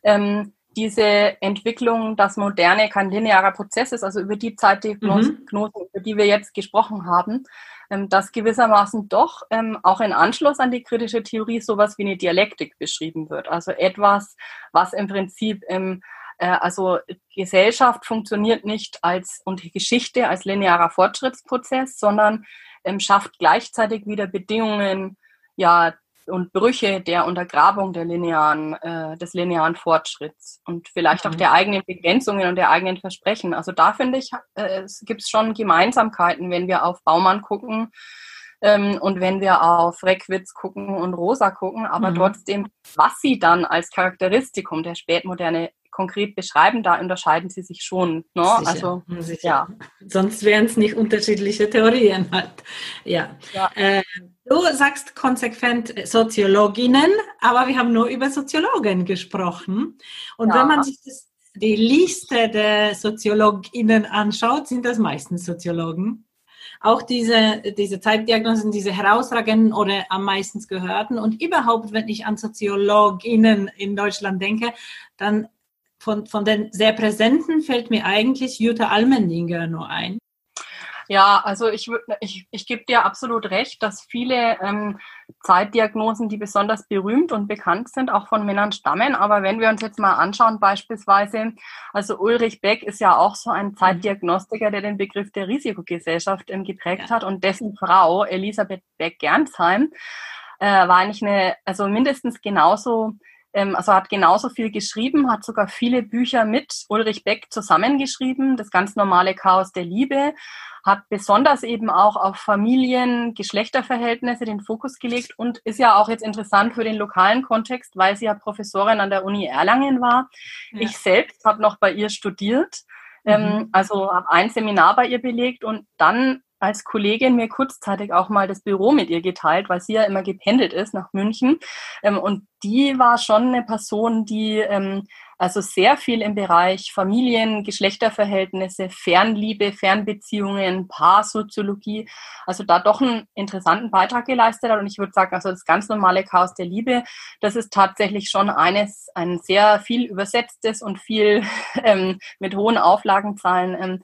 ähm, diese Entwicklung, dass Moderne kein linearer Prozess ist, also über die Zeitdiagnosen, mhm. über die wir jetzt gesprochen haben, ähm, dass gewissermaßen doch ähm, auch in Anschluss an die kritische Theorie sowas wie eine Dialektik beschrieben wird. Also etwas, was im Prinzip im äh, also Gesellschaft funktioniert nicht als und Geschichte als linearer Fortschrittsprozess, sondern ähm, schafft gleichzeitig wieder Bedingungen ja und Brüche der Untergrabung der linearen, äh, des linearen Fortschritts und vielleicht mhm. auch der eigenen Begrenzungen und der eigenen Versprechen. Also da finde ich, äh, es gibt schon Gemeinsamkeiten, wenn wir auf Baumann gucken ähm, und wenn wir auf Reckwitz gucken und Rosa gucken, aber mhm. trotzdem, was sie dann als Charakteristikum der spätmoderne konkret beschreiben, da unterscheiden sie sich schon. Ne? Sicher, also sicher. ja. Sonst wären es nicht unterschiedliche Theorien halt. Ja. ja. Äh, du sagst konsequent Soziologinnen, aber wir haben nur über Soziologen gesprochen. Und ja. wenn man sich das, die Liste der Soziologinnen anschaut, sind das meistens Soziologen auch diese, diese Zeitdiagnosen, diese herausragenden oder am meisten gehörten. Und überhaupt, wenn ich an Soziologinnen in Deutschland denke, dann von, von den sehr präsenten fällt mir eigentlich Jutta Almendinger nur ein. Ja, also ich, ich, ich gebe dir absolut recht, dass viele ähm, Zeitdiagnosen, die besonders berühmt und bekannt sind, auch von Männern stammen. Aber wenn wir uns jetzt mal anschauen, beispielsweise, also Ulrich Beck ist ja auch so ein mhm. Zeitdiagnostiker, der den Begriff der Risikogesellschaft ähm, geprägt ja. hat und dessen Frau, Elisabeth Beck-Gernsheim, äh, war eigentlich eine, also mindestens genauso also hat genauso viel geschrieben, hat sogar viele Bücher mit Ulrich Beck zusammengeschrieben, das ganz normale Chaos der Liebe, hat besonders eben auch auf Familien, Geschlechterverhältnisse den Fokus gelegt und ist ja auch jetzt interessant für den lokalen Kontext, weil sie ja Professorin an der Uni Erlangen war. Ja. Ich selbst habe noch bei ihr studiert, ähm, mhm. also habe ein Seminar bei ihr belegt und dann als Kollegin mir kurzzeitig auch mal das Büro mit ihr geteilt, weil sie ja immer gependelt ist nach München. Ähm, und die war schon eine Person, die ähm, also sehr viel im Bereich Familien, Geschlechterverhältnisse, Fernliebe, Fernbeziehungen, Paarsoziologie, also da doch einen interessanten Beitrag geleistet hat. Und ich würde sagen, also das ganz normale Chaos der Liebe, das ist tatsächlich schon eines, ein sehr viel übersetztes und viel [LAUGHS] ähm, mit hohen Auflagenzahlen ähm,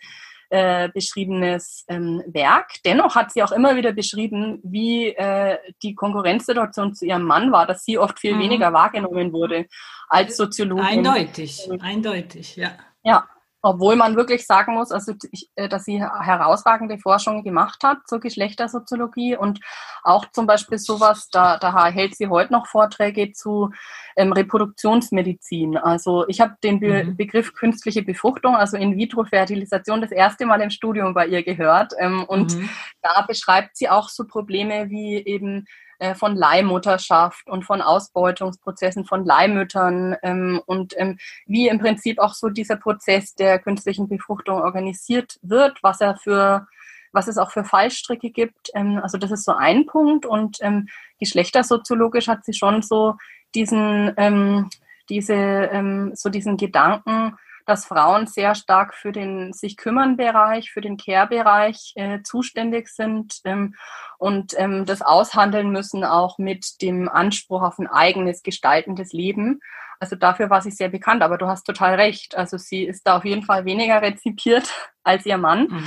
äh, beschriebenes ähm, Werk. Dennoch hat sie auch immer wieder beschrieben, wie äh, die Konkurrenzsituation zu ihrem Mann war, dass sie oft viel mhm. weniger wahrgenommen wurde als Soziologin. Eindeutig, eindeutig, ja. Ja, obwohl man wirklich sagen muss, also äh, dass sie herausragende Forschung gemacht hat zur Geschlechtersoziologie und auch zum Beispiel sowas, da, da hält sie heute noch Vorträge zu ähm, Reproduktionsmedizin. Also ich habe den Be mhm. Begriff künstliche Befruchtung, also In-vitro-Fertilisation, das erste Mal im Studium bei ihr gehört. Ähm, und mhm. da beschreibt sie auch so Probleme wie eben äh, von Leihmutterschaft und von Ausbeutungsprozessen von Leihmüttern ähm, und ähm, wie im Prinzip auch so dieser Prozess der künstlichen Befruchtung organisiert wird, was er für was es auch für Fallstricke gibt. Ähm, also das ist so ein Punkt und ähm, geschlechtersoziologisch hat sie schon so diesen ähm, diese ähm, so diesen Gedanken dass Frauen sehr stark für den sich kümmern Bereich, für den Care-Bereich äh, zuständig sind ähm, und ähm, das aushandeln müssen auch mit dem Anspruch auf ein eigenes gestaltendes Leben. Also dafür war sie sehr bekannt, aber du hast total recht. Also sie ist da auf jeden Fall weniger rezipiert [LAUGHS] als ihr Mann. Mhm.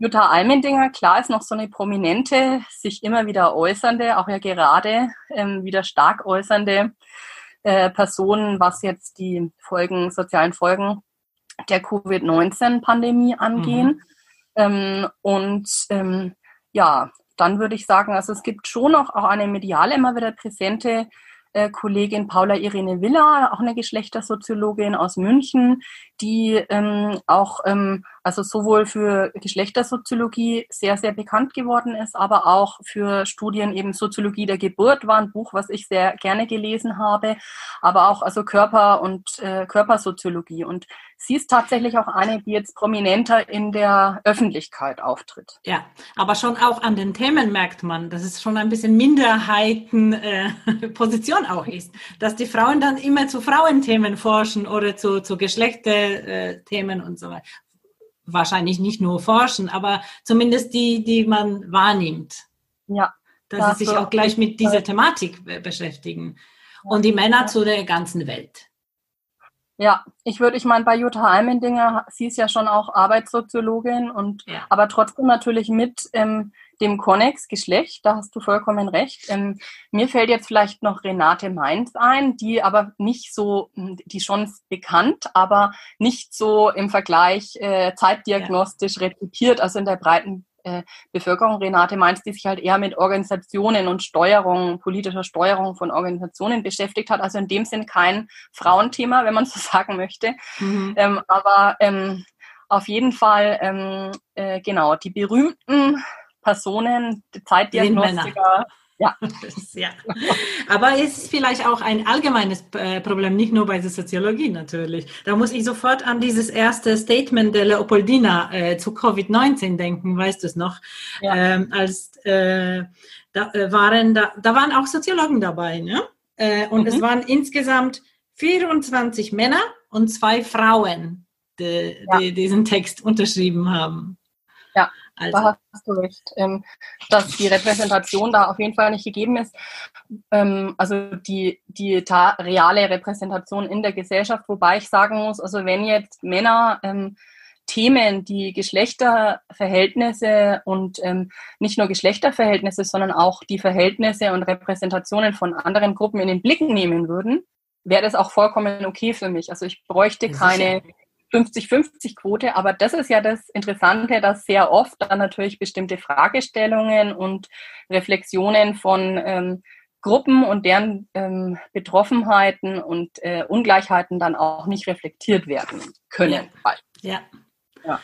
Jutta Almendinger, klar, ist noch so eine prominente, sich immer wieder äußernde, auch ja gerade ähm, wieder stark äußernde äh, Person, was jetzt die Folgen, sozialen Folgen der Covid-19-Pandemie angehen. Mhm. Ähm, und ähm, ja, dann würde ich sagen, also es gibt schon noch auch eine mediale immer wieder präsente äh, Kollegin Paula Irene Villa, auch eine Geschlechtersoziologin aus München, die ähm, auch ähm, also sowohl für Geschlechtersoziologie sehr, sehr bekannt geworden ist, aber auch für Studien eben Soziologie der Geburt war ein Buch, was ich sehr gerne gelesen habe, aber auch also Körper und äh, Körpersoziologie. Und sie ist tatsächlich auch eine, die jetzt prominenter in der Öffentlichkeit auftritt. Ja, aber schon auch an den Themen merkt man, dass es schon ein bisschen Minderheitenposition äh, [LAUGHS] auch ist, dass die Frauen dann immer zu Frauenthemen forschen oder zu, zu Geschlechterthemen und so weiter wahrscheinlich nicht nur forschen, aber zumindest die, die man wahrnimmt. Ja. Dass sie sich auch gleich mit dieser Thematik beschäftigen. Und die Männer zu der ganzen Welt. Ja, ich würde, ich meine, bei Jutta Almendinger, sie ist ja schon auch Arbeitssoziologin und ja. aber trotzdem natürlich mit ähm, dem Konnex Geschlecht, da hast du vollkommen recht. Ähm, mir fällt jetzt vielleicht noch Renate Mainz ein, die aber nicht so, hm, die schon bekannt, aber nicht so im Vergleich äh, zeitdiagnostisch ja. rezipiert, also in der breiten äh, Bevölkerung. Renate Mainz, die sich halt eher mit Organisationen und Steuerung, politischer Steuerung von Organisationen beschäftigt hat. Also in dem Sinn kein Frauenthema, wenn man [LAUGHS] so sagen möchte. Mhm. Ähm, aber ähm, auf jeden Fall, ähm, äh, genau, die berühmten Personen, Zeitdiagnostiker. Ja. [LAUGHS] ja. Aber es ist vielleicht auch ein allgemeines äh, Problem, nicht nur bei der Soziologie natürlich. Da muss ich sofort an dieses erste Statement der Leopoldina äh, zu Covid-19 denken, weißt du es noch? Ja. Ähm, als äh, da äh, waren da, da waren auch Soziologen dabei, ne? Äh, und mhm. es waren insgesamt 24 Männer und zwei Frauen, die, ja. die diesen Text unterschrieben haben. Also. da hast du recht, ähm, dass die Repräsentation da auf jeden Fall nicht gegeben ist. Ähm, also die, die reale Repräsentation in der Gesellschaft, wobei ich sagen muss, also wenn jetzt Männer ähm, Themen, die Geschlechterverhältnisse und ähm, nicht nur Geschlechterverhältnisse, sondern auch die Verhältnisse und Repräsentationen von anderen Gruppen in den Blick nehmen würden, wäre das auch vollkommen okay für mich. Also ich bräuchte keine 50-50-Quote, aber das ist ja das Interessante, dass sehr oft dann natürlich bestimmte Fragestellungen und Reflexionen von ähm, Gruppen und deren ähm, Betroffenheiten und äh, Ungleichheiten dann auch nicht reflektiert werden können. Ja. ja.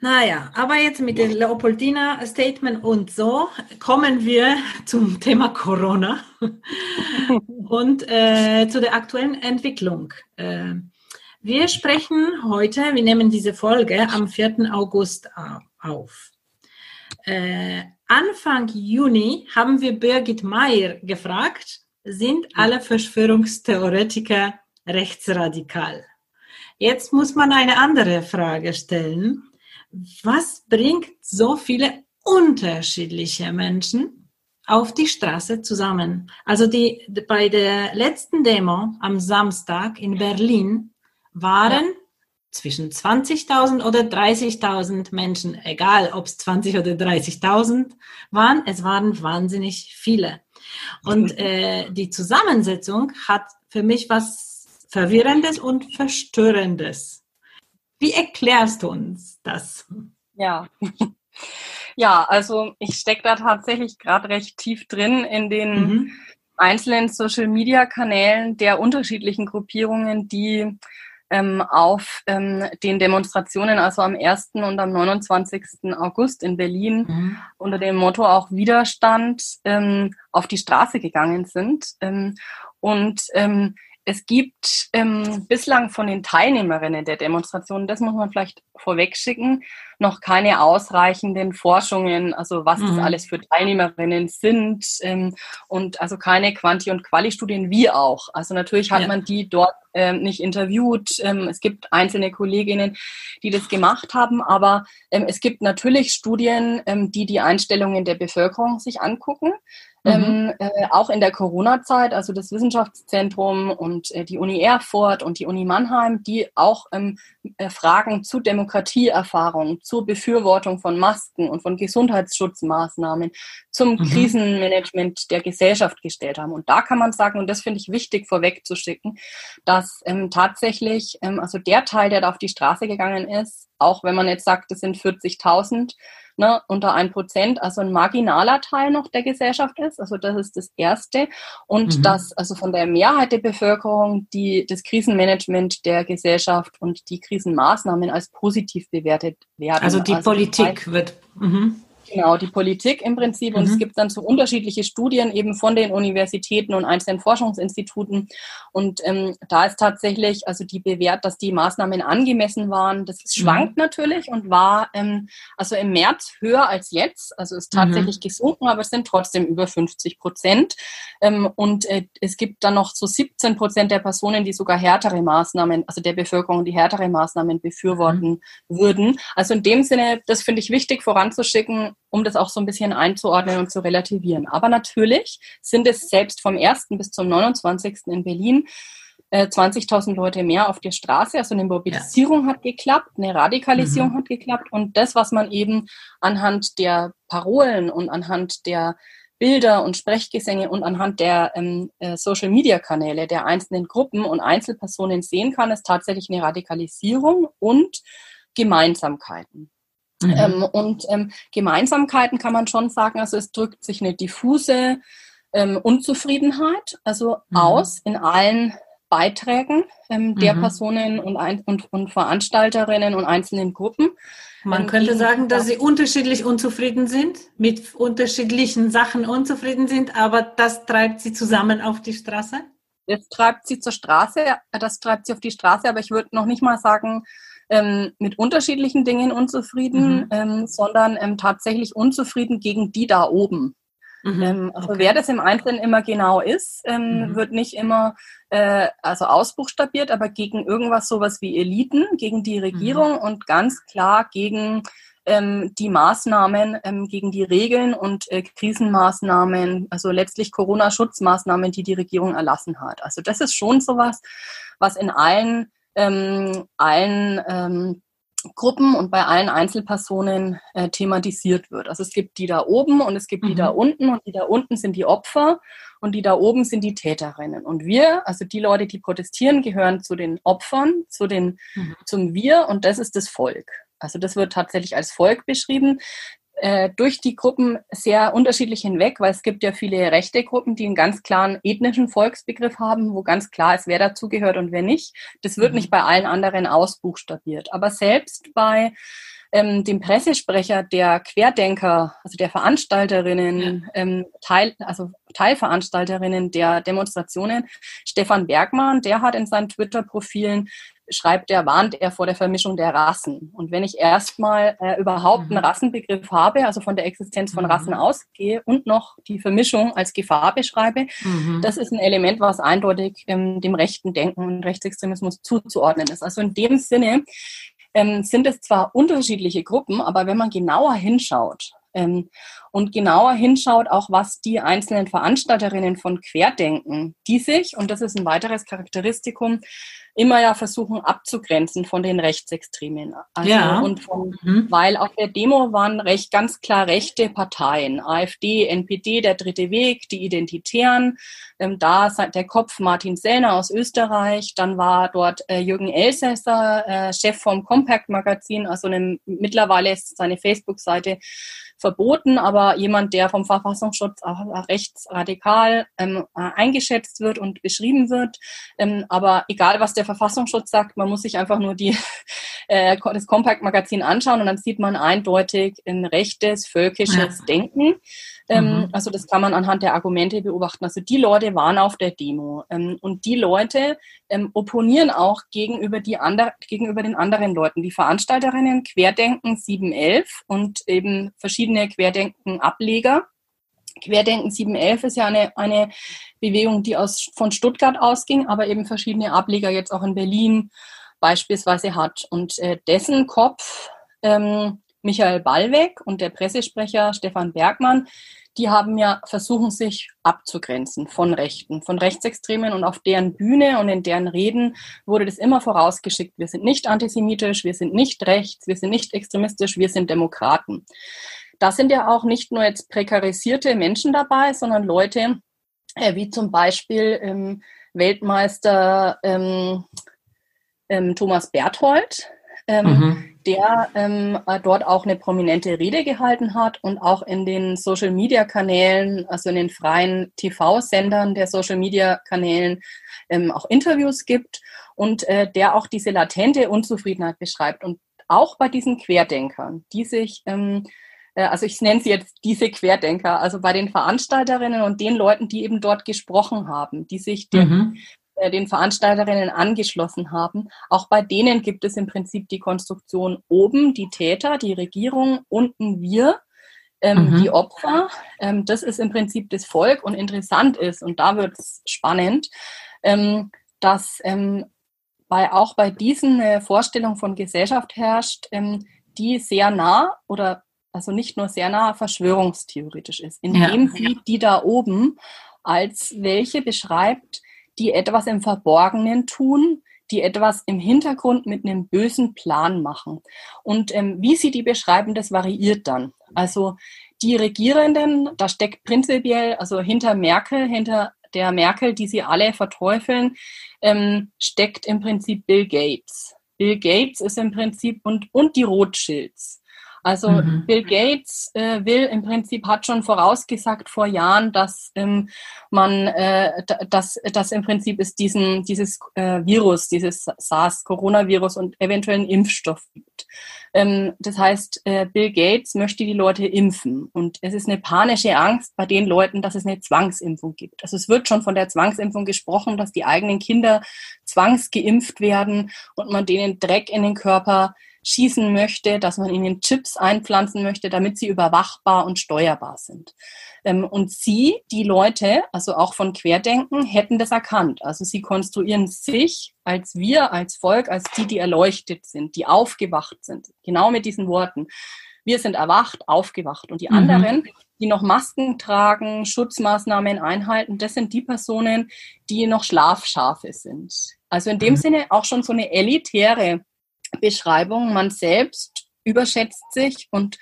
Naja, aber jetzt mit dem Leopoldina Statement und so kommen wir zum Thema Corona [LAUGHS] und äh, zu der aktuellen Entwicklung. Äh, wir sprechen heute, wir nehmen diese Folge am 4. August auf. Äh, Anfang Juni haben wir Birgit Meyer gefragt, sind alle Verschwörungstheoretiker rechtsradikal? Jetzt muss man eine andere Frage stellen. Was bringt so viele unterschiedliche Menschen auf die Straße zusammen? Also die, bei der letzten Demo am Samstag in Berlin waren ja. zwischen 20.000 oder 30.000 Menschen, egal ob es 20 oder 30.000 waren, es waren wahnsinnig viele. Und äh, die Zusammensetzung hat für mich was Verwirrendes und Verstörendes. Wie erklärst du uns das? Ja. [LAUGHS] Ja, also ich stecke da tatsächlich gerade recht tief drin in den mhm. einzelnen Social-Media-Kanälen der unterschiedlichen Gruppierungen, die ähm, auf ähm, den Demonstrationen, also am 1. und am 29. August in Berlin, mhm. unter dem Motto auch Widerstand ähm, auf die Straße gegangen sind. Ähm, und ähm, es gibt ähm, bislang von den Teilnehmerinnen der Demonstration, das muss man vielleicht vorweg schicken, noch keine ausreichenden Forschungen, also was mhm. das alles für Teilnehmerinnen sind ähm, und also keine Quanti- und Quali-Studien, wie auch. Also natürlich hat ja. man die dort ähm, nicht interviewt. Ähm, es gibt einzelne Kolleginnen, die das gemacht haben, aber ähm, es gibt natürlich Studien, ähm, die die Einstellungen der Bevölkerung sich angucken. Mhm. Ähm, äh, auch in der Corona-Zeit, also das Wissenschaftszentrum und äh, die Uni Erfurt und die Uni Mannheim, die auch ähm, äh, Fragen zu Demokratieerfahrung, zur Befürwortung von Masken und von Gesundheitsschutzmaßnahmen, zum mhm. Krisenmanagement der Gesellschaft gestellt haben. Und da kann man sagen, und das finde ich wichtig vorwegzuschicken, dass ähm, tatsächlich, ähm, also der Teil, der da auf die Straße gegangen ist, auch wenn man jetzt sagt, es sind 40.000, ne, unter ein Prozent, also ein marginaler Teil noch der Gesellschaft ist. Also das ist das Erste. Und mhm. dass also von der Mehrheit der Bevölkerung die, das Krisenmanagement der Gesellschaft und die Krisenmaßnahmen als positiv bewertet werden. Also die also Politik wird. Mhm. Genau, die Politik im Prinzip. Und mhm. es gibt dann so unterschiedliche Studien eben von den Universitäten und einzelnen Forschungsinstituten. Und ähm, da ist tatsächlich, also die bewährt, dass die Maßnahmen angemessen waren. Das ist, schwankt mhm. natürlich und war ähm, also im März höher als jetzt. Also ist tatsächlich mhm. gesunken, aber es sind trotzdem über 50 Prozent. Ähm, und äh, es gibt dann noch so 17 Prozent der Personen, die sogar härtere Maßnahmen, also der Bevölkerung, die härtere Maßnahmen befürworten mhm. würden. Also in dem Sinne, das finde ich wichtig voranzuschicken um das auch so ein bisschen einzuordnen und zu relativieren. Aber natürlich sind es selbst vom 1. bis zum 29. in Berlin 20.000 äh, Leute mehr auf der Straße. Also eine Mobilisierung ja. hat geklappt, eine Radikalisierung mhm. hat geklappt. Und das, was man eben anhand der Parolen und anhand der Bilder und Sprechgesänge und anhand der ähm, äh, Social-Media-Kanäle der einzelnen Gruppen und Einzelpersonen sehen kann, ist tatsächlich eine Radikalisierung und Gemeinsamkeiten. Mhm. Ähm, und ähm, Gemeinsamkeiten kann man schon sagen, also es drückt sich eine diffuse ähm, Unzufriedenheit also mhm. aus in allen Beiträgen ähm, der mhm. Personen und, ein, und, und, Veranstalterinnen und einzelnen Gruppen. Man ähm, könnte sagen, dass sie unterschiedlich unzufrieden sind, mit unterschiedlichen Sachen unzufrieden sind, aber das treibt sie zusammen auf die Straße? Das treibt sie zur Straße, das treibt sie auf die Straße, aber ich würde noch nicht mal sagen, ähm, mit unterschiedlichen Dingen unzufrieden, mhm. ähm, sondern ähm, tatsächlich unzufrieden gegen die da oben. Mhm. Ähm, also okay. wer das im Einzelnen immer genau ist, ähm, mhm. wird nicht immer äh, also ausbuchstabiert, aber gegen irgendwas sowas wie Eliten, gegen die Regierung mhm. und ganz klar gegen ähm, die Maßnahmen, ähm, gegen die Regeln und äh, Krisenmaßnahmen, also letztlich Corona-Schutzmaßnahmen, die die Regierung erlassen hat. Also das ist schon sowas, was in allen ähm, allen ähm, Gruppen und bei allen Einzelpersonen äh, thematisiert wird. Also es gibt die da oben und es gibt mhm. die da mhm. unten und die da unten sind die Opfer und die da oben sind die Täterinnen. Und wir, also die Leute, die protestieren, gehören zu den Opfern, zu den, mhm. zum Wir und das ist das Volk. Also das wird tatsächlich als Volk beschrieben äh, durch die Gruppen sehr unterschiedlich hinweg, weil es gibt ja viele rechte Gruppen, die einen ganz klaren ethnischen Volksbegriff haben, wo ganz klar ist, wer dazugehört und wer nicht. Das wird mhm. nicht bei allen anderen ausbuchstabiert. Aber selbst bei ähm, dem Pressesprecher der Querdenker, also der Veranstalterinnen, ja. ähm, Teil, also Teilveranstalterinnen der Demonstrationen, Stefan Bergmann, der hat in seinen Twitter-Profilen schreibt er, warnt er vor der Vermischung der Rassen. Und wenn ich erstmal äh, überhaupt mhm. einen Rassenbegriff habe, also von der Existenz von mhm. Rassen ausgehe und noch die Vermischung als Gefahr beschreibe, mhm. das ist ein Element, was eindeutig ähm, dem rechten Denken und Rechtsextremismus zuzuordnen ist. Also in dem Sinne ähm, sind es zwar unterschiedliche Gruppen, aber wenn man genauer hinschaut, ähm, und genauer hinschaut, auch was die einzelnen Veranstalterinnen von Querdenken, die sich, und das ist ein weiteres Charakteristikum, immer ja versuchen abzugrenzen von den Rechtsextremen. Also ja. Und von, mhm. Weil auf der Demo waren recht ganz klar rechte Parteien, AfD, NPD, der Dritte Weg, die Identitären, ähm, da der Kopf Martin Sellner aus Österreich, dann war dort äh, Jürgen Elsässer, äh, Chef vom Compact Magazin, also einem, mittlerweile ist seine Facebook-Seite verboten, aber jemand, der vom Verfassungsschutz auch rechtsradikal ähm, äh, eingeschätzt wird und beschrieben wird. Ähm, aber egal, was der Verfassungsschutz sagt, man muss sich einfach nur die, äh, das Compact-Magazin anschauen und dann sieht man eindeutig ein rechtes, völkisches ja. Denken. Ähm, mhm. Also das kann man anhand der Argumente beobachten. Also die Leute waren auf der Demo ähm, und die Leute ähm, opponieren auch gegenüber, die andre, gegenüber den anderen Leuten. Die Veranstalterinnen Querdenken 711 und eben verschiedene Querdenken-Ableger. Querdenken 711 ist ja eine, eine Bewegung, die aus, von Stuttgart ausging, aber eben verschiedene Ableger jetzt auch in Berlin beispielsweise hat. Und äh, dessen Kopf ähm, Michael Ballweg und der Pressesprecher Stefan Bergmann, die haben ja versuchen, sich abzugrenzen von Rechten, von Rechtsextremen und auf deren Bühne und in deren Reden wurde das immer vorausgeschickt. Wir sind nicht antisemitisch, wir sind nicht rechts, wir sind nicht extremistisch, wir sind Demokraten. Da sind ja auch nicht nur jetzt prekarisierte Menschen dabei, sondern Leute, äh, wie zum Beispiel ähm, Weltmeister ähm, ähm, Thomas Berthold, ähm, mhm der ähm, äh, dort auch eine prominente Rede gehalten hat und auch in den Social-Media-Kanälen, also in den freien TV-Sendern der Social-Media-Kanälen ähm, auch Interviews gibt und äh, der auch diese latente Unzufriedenheit beschreibt. Und auch bei diesen Querdenkern, die sich, ähm, äh, also ich nenne sie jetzt diese Querdenker, also bei den Veranstalterinnen und den Leuten, die eben dort gesprochen haben, die sich dem, mhm. Äh, den Veranstalterinnen angeschlossen haben, auch bei denen gibt es im Prinzip die Konstruktion oben die Täter, die Regierung, unten wir. Ähm, mhm. Die Opfer, ähm, das ist im Prinzip das Volk und interessant ist, und da wird es spannend, ähm, dass ähm, bei, auch bei diesen äh, Vorstellung von Gesellschaft herrscht, ähm, die sehr nah oder also nicht nur sehr nah verschwörungstheoretisch ist, indem ja. sie die da oben als welche beschreibt, die etwas im Verborgenen tun, die etwas im Hintergrund mit einem bösen Plan machen. Und ähm, wie sie die beschreiben, das variiert dann. Also die Regierenden, da steckt prinzipiell, also hinter Merkel, hinter der Merkel, die sie alle verteufeln, ähm, steckt im Prinzip Bill Gates. Bill Gates ist im Prinzip und, und die Rothschilds. Also mhm. Bill Gates äh, will im Prinzip hat schon vorausgesagt vor Jahren, dass ähm, man äh, dass, dass im Prinzip es diesen dieses äh, Virus, dieses SARS-Coronavirus und eventuell einen Impfstoff gibt. Ähm, das heißt, äh, Bill Gates möchte die Leute impfen und es ist eine panische Angst bei den Leuten, dass es eine Zwangsimpfung gibt. Also es wird schon von der Zwangsimpfung gesprochen, dass die eigenen Kinder zwangsgeimpft werden und man denen Dreck in den Körper schießen möchte, dass man ihnen Chips einpflanzen möchte, damit sie überwachbar und steuerbar sind. Ähm, und sie, die Leute, also auch von Querdenken, hätten das erkannt. Also sie konstruieren sich als wir, als Volk, als die, die erleuchtet sind, die aufgewacht sind. Genau mit diesen Worten. Wir sind erwacht, aufgewacht. Und die mhm. anderen, die noch Masken tragen, Schutzmaßnahmen einhalten, das sind die Personen, die noch Schlafschafe sind. Also in dem mhm. Sinne auch schon so eine elitäre Beschreibung. Man selbst überschätzt sich und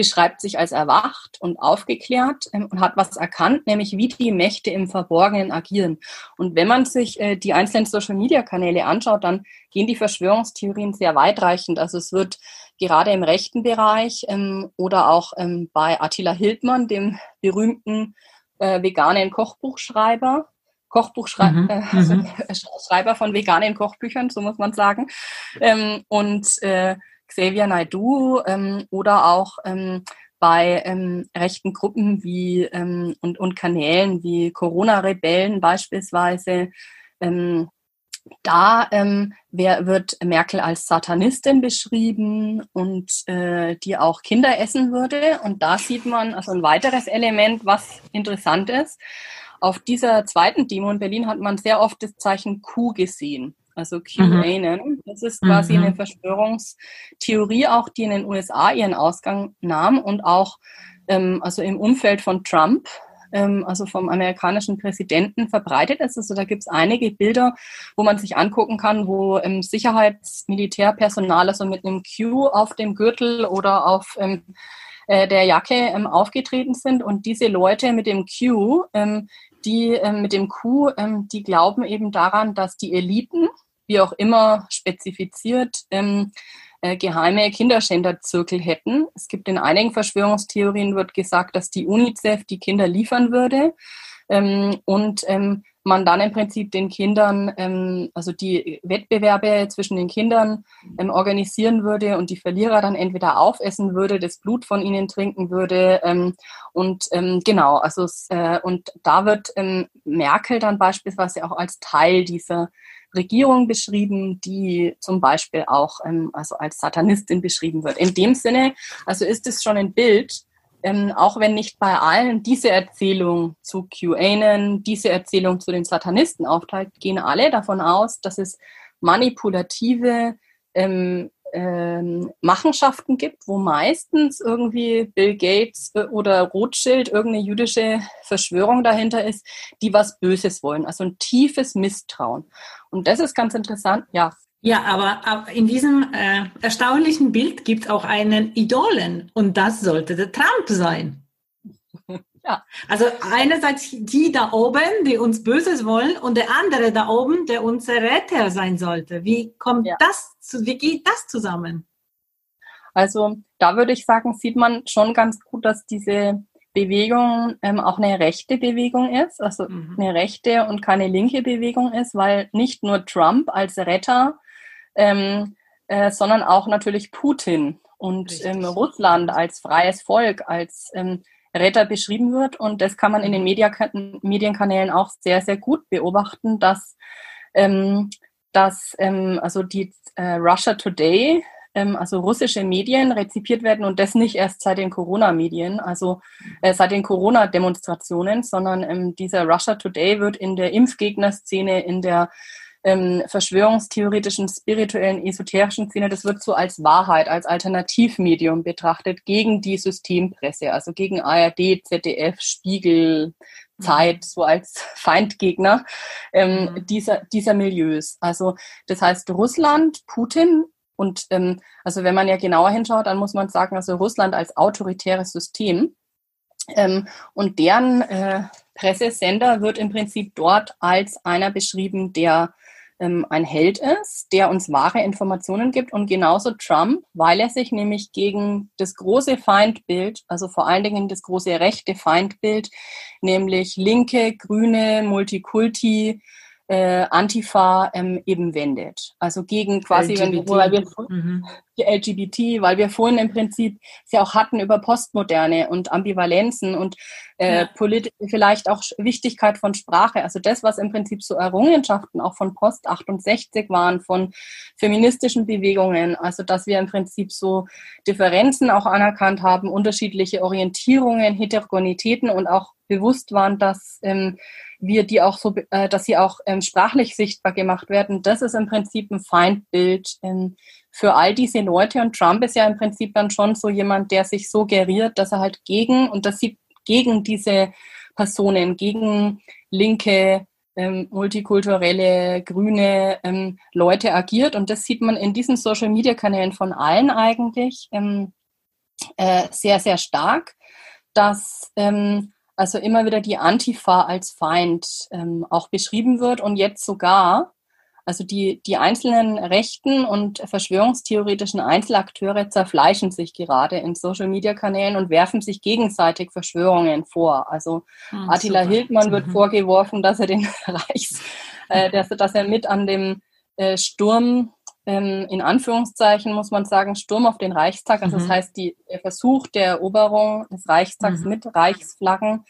beschreibt sich als erwacht und aufgeklärt ähm, und hat was erkannt, nämlich wie die Mächte im Verborgenen agieren. Und wenn man sich äh, die einzelnen Social-Media-Kanäle anschaut, dann gehen die Verschwörungstheorien sehr weitreichend. Also es wird gerade im rechten Bereich ähm, oder auch ähm, bei Attila Hildmann, dem berühmten äh, veganen Kochbuchschreiber, Kochbuchschreiber mhm. äh, mhm. [LAUGHS] Schreiber von veganen Kochbüchern, so muss man sagen. Ähm, und äh, Xavier Naidu ähm, oder auch ähm, bei ähm, rechten Gruppen wie ähm, und, und Kanälen wie Corona-Rebellen beispielsweise. Ähm, da ähm, wer, wird Merkel als Satanistin beschrieben und äh, die auch Kinder essen würde. Und da sieht man also ein weiteres Element, was interessant ist. Auf dieser zweiten Demo in Berlin hat man sehr oft das Zeichen Q gesehen, also QAnon. Mhm. Das ist quasi mhm. eine Verschwörungstheorie, auch die in den USA ihren Ausgang nahm und auch ähm, also im Umfeld von Trump ähm, also vom amerikanischen Präsidenten verbreitet ist. Also da gibt es einige Bilder, wo man sich angucken kann, wo ähm, Sicherheitsmilitärpersonal also mit einem Q auf dem Gürtel oder auf ähm, äh, der Jacke ähm, aufgetreten sind und diese Leute mit dem Q ähm, die äh, mit dem Q, ähm, die glauben eben daran, dass die Eliten, wie auch immer spezifiziert, ähm, äh, geheime Kinderschänderzirkel hätten. Es gibt in einigen Verschwörungstheorien wird gesagt, dass die UNICEF die Kinder liefern würde. Ähm, und ähm, man dann im Prinzip den Kindern, ähm, also die Wettbewerbe zwischen den Kindern ähm, organisieren würde und die Verlierer dann entweder aufessen würde, das Blut von ihnen trinken würde. Ähm, und ähm, genau, also äh, und da wird ähm, Merkel dann beispielsweise auch als Teil dieser Regierung beschrieben, die zum Beispiel auch ähm, also als Satanistin beschrieben wird. In dem Sinne, also ist es schon ein Bild, ähm, auch wenn nicht bei allen diese Erzählung zu QAnon, diese Erzählung zu den Satanisten aufteilt, gehen alle davon aus, dass es manipulative ähm, ähm, Machenschaften gibt, wo meistens irgendwie Bill Gates äh, oder Rothschild irgendeine jüdische Verschwörung dahinter ist, die was Böses wollen, also ein tiefes Misstrauen. Und das ist ganz interessant, ja. Ja, aber in diesem äh, erstaunlichen Bild gibt es auch einen Idolen und das sollte der Trump sein. [LAUGHS] Ja. Also einerseits die da oben, die uns Böses wollen und der andere da oben, der unser Retter sein sollte. Wie kommt ja. das zu, wie geht das zusammen? Also da würde ich sagen, sieht man schon ganz gut, dass diese Bewegung ähm, auch eine rechte Bewegung ist, also mhm. eine rechte und keine linke Bewegung ist, weil nicht nur Trump als Retter, ähm, äh, sondern auch natürlich Putin und ähm, Russland als freies Volk, als ähm, Retter beschrieben wird. Und das kann man in den Media Medienkanälen auch sehr, sehr gut beobachten, dass, ähm, dass ähm, also die äh, Russia Today ähm, also russische Medien rezipiert werden und das nicht erst seit den Corona-Medien, also äh, seit den Corona-Demonstrationen, sondern ähm, dieser Russia Today wird in der Impfgegnerszene, in der ähm, verschwörungstheoretischen, spirituellen, esoterischen Szene, das wird so als Wahrheit, als Alternativmedium betrachtet gegen die Systempresse, also gegen ARD, ZDF, Spiegel, Zeit, so als Feindgegner ähm, mhm. dieser, dieser Milieus. Also das heißt, Russland, Putin und ähm, also wenn man ja genauer hinschaut, dann muss man sagen, also Russland als autoritäres System ähm, und deren äh, Pressesender wird im Prinzip dort als einer beschrieben, der ähm, ein Held ist, der uns wahre Informationen gibt und genauso Trump, weil er sich nämlich gegen das große Feindbild, also vor allen Dingen das große rechte Feindbild, nämlich linke, grüne, Multikulti, äh, Antifa ähm, eben wendet. Also gegen quasi, LGBT. wenn, weil wir mhm. LGBT, weil wir vorhin im Prinzip es ja auch hatten über Postmoderne und Ambivalenzen und äh, ja. vielleicht auch Wichtigkeit von Sprache. Also das, was im Prinzip so Errungenschaften auch von Post 68 waren, von feministischen Bewegungen. Also dass wir im Prinzip so Differenzen auch anerkannt haben, unterschiedliche Orientierungen, Heterogenitäten und auch bewusst waren, dass ähm, wir die auch so, äh, dass sie auch ähm, sprachlich sichtbar gemacht werden. Das ist im Prinzip ein Feindbild ähm, für all diese Leute. Und Trump ist ja im Prinzip dann schon so jemand, der sich so geriert, dass er halt gegen, und das sieht gegen diese Personen, gegen linke, ähm, multikulturelle, grüne ähm, Leute agiert. Und das sieht man in diesen Social-Media-Kanälen von allen eigentlich ähm, äh, sehr, sehr stark, dass ähm, also immer wieder die Antifa als Feind ähm, auch beschrieben wird und jetzt sogar, also die, die einzelnen rechten und verschwörungstheoretischen Einzelakteure zerfleischen sich gerade in Social-Media-Kanälen und werfen sich gegenseitig Verschwörungen vor. Also hm, Attila super. Hildmann wird mhm. vorgeworfen, dass er den [LAUGHS] Reichs, äh, dass, dass er mit an dem äh, Sturm ähm, in Anführungszeichen muss man sagen, Sturm auf den Reichstag. Also mhm. das heißt, die, der Versuch der Eroberung des Reichstags mhm. mit Reichsflaggen,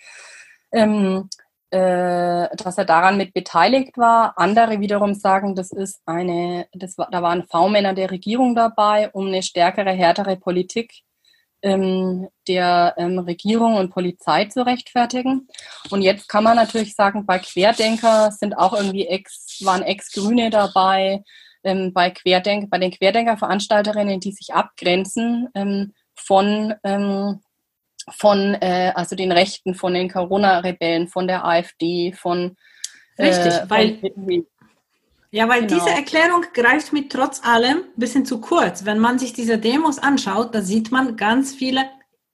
ähm, äh, dass er daran mit beteiligt war. Andere wiederum sagen, das ist eine, das war, da waren V-Männer der Regierung dabei, um eine stärkere, härtere Politik ähm, der ähm, Regierung und Polizei zu rechtfertigen. Und jetzt kann man natürlich sagen, bei Querdenker sind auch irgendwie Ex, waren Ex-Grüne dabei, ähm, bei, Querdenk bei den Querdenker-Veranstalterinnen, die sich abgrenzen ähm, von, ähm, von äh, also den Rechten, von den Corona-Rebellen, von der AfD, von äh, Richtig, weil von, ja, weil genau. diese Erklärung greift mir trotz allem ein bisschen zu kurz. Wenn man sich diese Demos anschaut, da sieht man ganz viele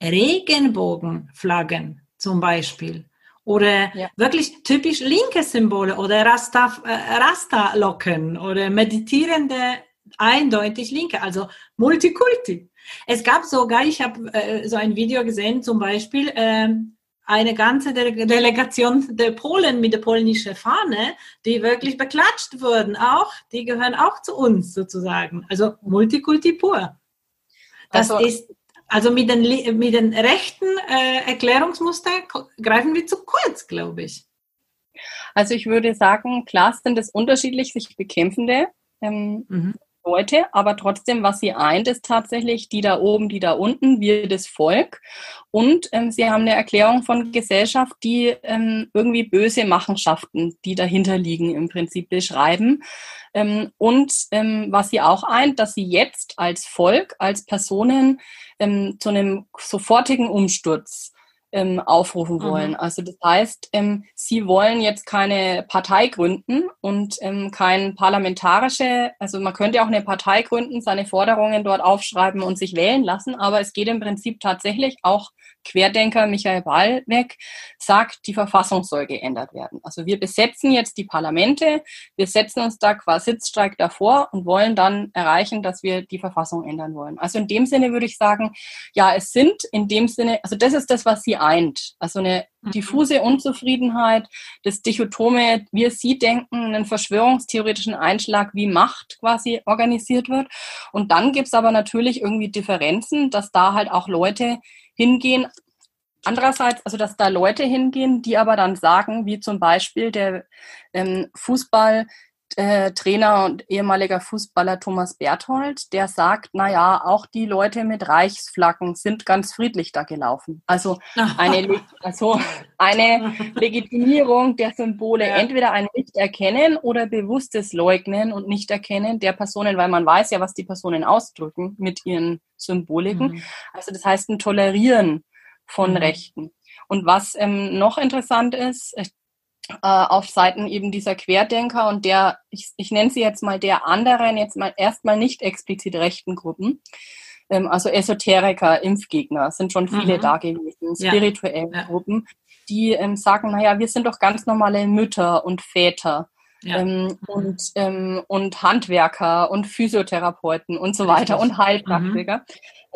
Regenbogenflaggen zum Beispiel oder ja. wirklich typisch linke Symbole oder Rasta, äh, Rasta-Locken oder meditierende eindeutig linke, also Multikulti. Es gab sogar, ich habe äh, so ein Video gesehen, zum Beispiel äh, eine ganze De Delegation der Polen mit der polnischen Fahne, die wirklich beklatscht wurden, auch, die gehören auch zu uns sozusagen. Also Multikulti pur. Das also, ist also mit den, mit den rechten äh, Erklärungsmustern greifen wir zu kurz, glaube ich. Also ich würde sagen, klar sind es unterschiedlich sich bekämpfende ähm, mhm. Leute, aber trotzdem, was sie eint, ist tatsächlich die da oben, die da unten, wir das Volk. Und ähm, sie haben eine Erklärung von Gesellschaft, die ähm, irgendwie böse Machenschaften, die dahinter liegen, im Prinzip beschreiben. Ähm, und ähm, was sie auch eint, dass sie jetzt als Volk, als Personen ähm, zu einem sofortigen Umsturz ähm, aufrufen wollen. Mhm. Also das heißt, ähm, sie wollen jetzt keine Partei gründen und ähm, kein parlamentarische, also man könnte auch eine Partei gründen, seine Forderungen dort aufschreiben und sich wählen lassen, aber es geht im Prinzip tatsächlich auch Querdenker Michael Ballweg sagt, die Verfassung soll geändert werden. Also wir besetzen jetzt die Parlamente, wir setzen uns da qua Sitzstreik davor und wollen dann erreichen, dass wir die Verfassung ändern wollen. Also in dem Sinne würde ich sagen, ja, es sind in dem Sinne, also das ist das, was sie eint. Also eine mhm. diffuse Unzufriedenheit, das Dichotome, wir sie denken, einen verschwörungstheoretischen Einschlag, wie Macht quasi organisiert wird. Und dann gibt's aber natürlich irgendwie Differenzen, dass da halt auch Leute hingehen. Andererseits, also dass da Leute hingehen, die aber dann sagen, wie zum Beispiel der ähm, Fußball, äh, Trainer und ehemaliger Fußballer Thomas Berthold, der sagt, na ja, auch die Leute mit Reichsflaggen sind ganz friedlich da gelaufen. Also eine, [LAUGHS] also eine Legitimierung der Symbole, ja. entweder ein Nicht-Erkennen oder bewusstes Leugnen und Nicht-Erkennen der Personen, weil man weiß ja, was die Personen ausdrücken mit ihren Symboliken. Mhm. Also das heißt ein Tolerieren von mhm. Rechten. Und was ähm, noch interessant ist, äh, auf Seiten eben dieser Querdenker und der, ich, ich nenne sie jetzt mal der anderen, jetzt mal erstmal nicht explizit rechten Gruppen, ähm, also Esoteriker, Impfgegner, sind schon viele mhm. da gewesen, spirituelle ja. Gruppen, die ähm, sagen, naja, wir sind doch ganz normale Mütter und Väter. Ja. Ähm, mhm. und, ähm, und Handwerker und Physiotherapeuten und so weiter und Heilpraktiker. Mhm.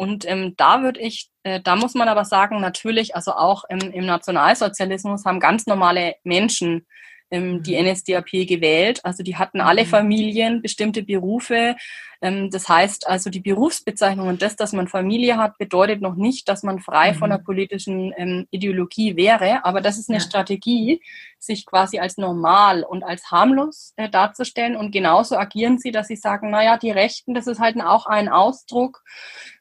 Und ähm, da würde ich, äh, da muss man aber sagen, natürlich, also auch im, im Nationalsozialismus haben ganz normale Menschen ähm, die mhm. NSDAP gewählt. Also die hatten alle mhm. Familien, bestimmte Berufe. Ähm, das heißt also die Berufsbezeichnung und das, dass man Familie hat, bedeutet noch nicht, dass man frei mhm. von der politischen ähm, Ideologie wäre. Aber das ist eine ja. Strategie, sich quasi als normal und als harmlos äh, darzustellen. Und genauso agieren sie, dass sie sagen, naja, die Rechten, das ist halt auch ein Ausdruck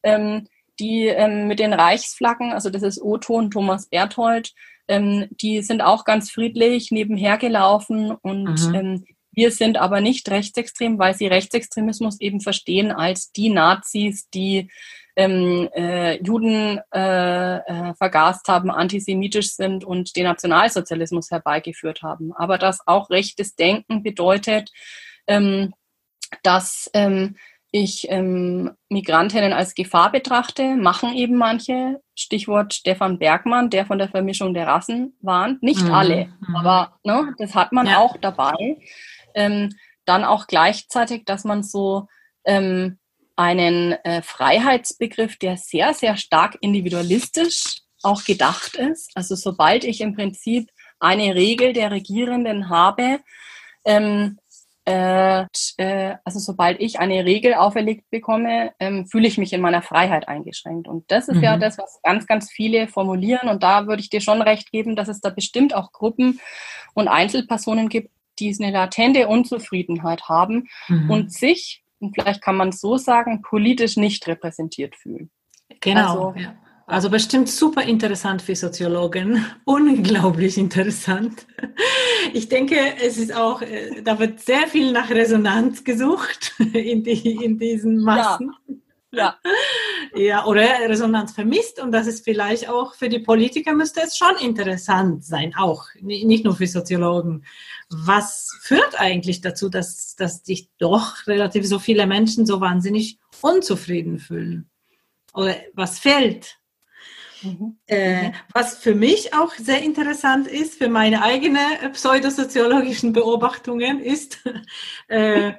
ähm, die ähm, mit den Reichsflaggen, also das ist O-Ton Thomas Berthold, ähm, die sind auch ganz friedlich nebenher gelaufen und mhm. ähm, wir sind aber nicht rechtsextrem, weil sie Rechtsextremismus eben verstehen als die Nazis, die ähm, äh, Juden äh, äh, vergast haben, antisemitisch sind und den Nationalsozialismus herbeigeführt haben. Aber dass auch rechtes Denken bedeutet, ähm, dass ähm, ich ähm, Migrantinnen als Gefahr betrachte, machen eben manche. Stichwort Stefan Bergmann, der von der Vermischung der Rassen warnt. Nicht mhm. alle, mhm. aber ne, das hat man ja. auch dabei. Ähm, dann auch gleichzeitig, dass man so ähm, einen äh, Freiheitsbegriff, der sehr, sehr stark individualistisch auch gedacht ist. Also sobald ich im Prinzip eine Regel der Regierenden habe, ähm, äh, äh, also sobald ich eine Regel auferlegt bekomme, ähm, fühle ich mich in meiner Freiheit eingeschränkt. Und das ist mhm. ja das, was ganz, ganz viele formulieren. Und da würde ich dir schon recht geben, dass es da bestimmt auch Gruppen und Einzelpersonen gibt, die eine latente Unzufriedenheit haben mhm. und sich, und vielleicht kann man es so sagen, politisch nicht repräsentiert fühlen. Genau. Also, ja. Also bestimmt super interessant für Soziologen, [LAUGHS] unglaublich interessant. Ich denke, es ist auch, äh, da wird sehr viel nach Resonanz gesucht [LAUGHS] in, die, in diesen Massen. Ja. ja. [LAUGHS] Ja, oder Resonanz vermisst und das ist vielleicht auch für die Politiker müsste es schon interessant sein, auch nicht nur für Soziologen. Was führt eigentlich dazu, dass, dass sich doch relativ so viele Menschen so wahnsinnig unzufrieden fühlen? Oder was fehlt? Mhm. Äh, was für mich auch sehr interessant ist, für meine eigenen pseudosoziologischen Beobachtungen, ist [LAUGHS] äh,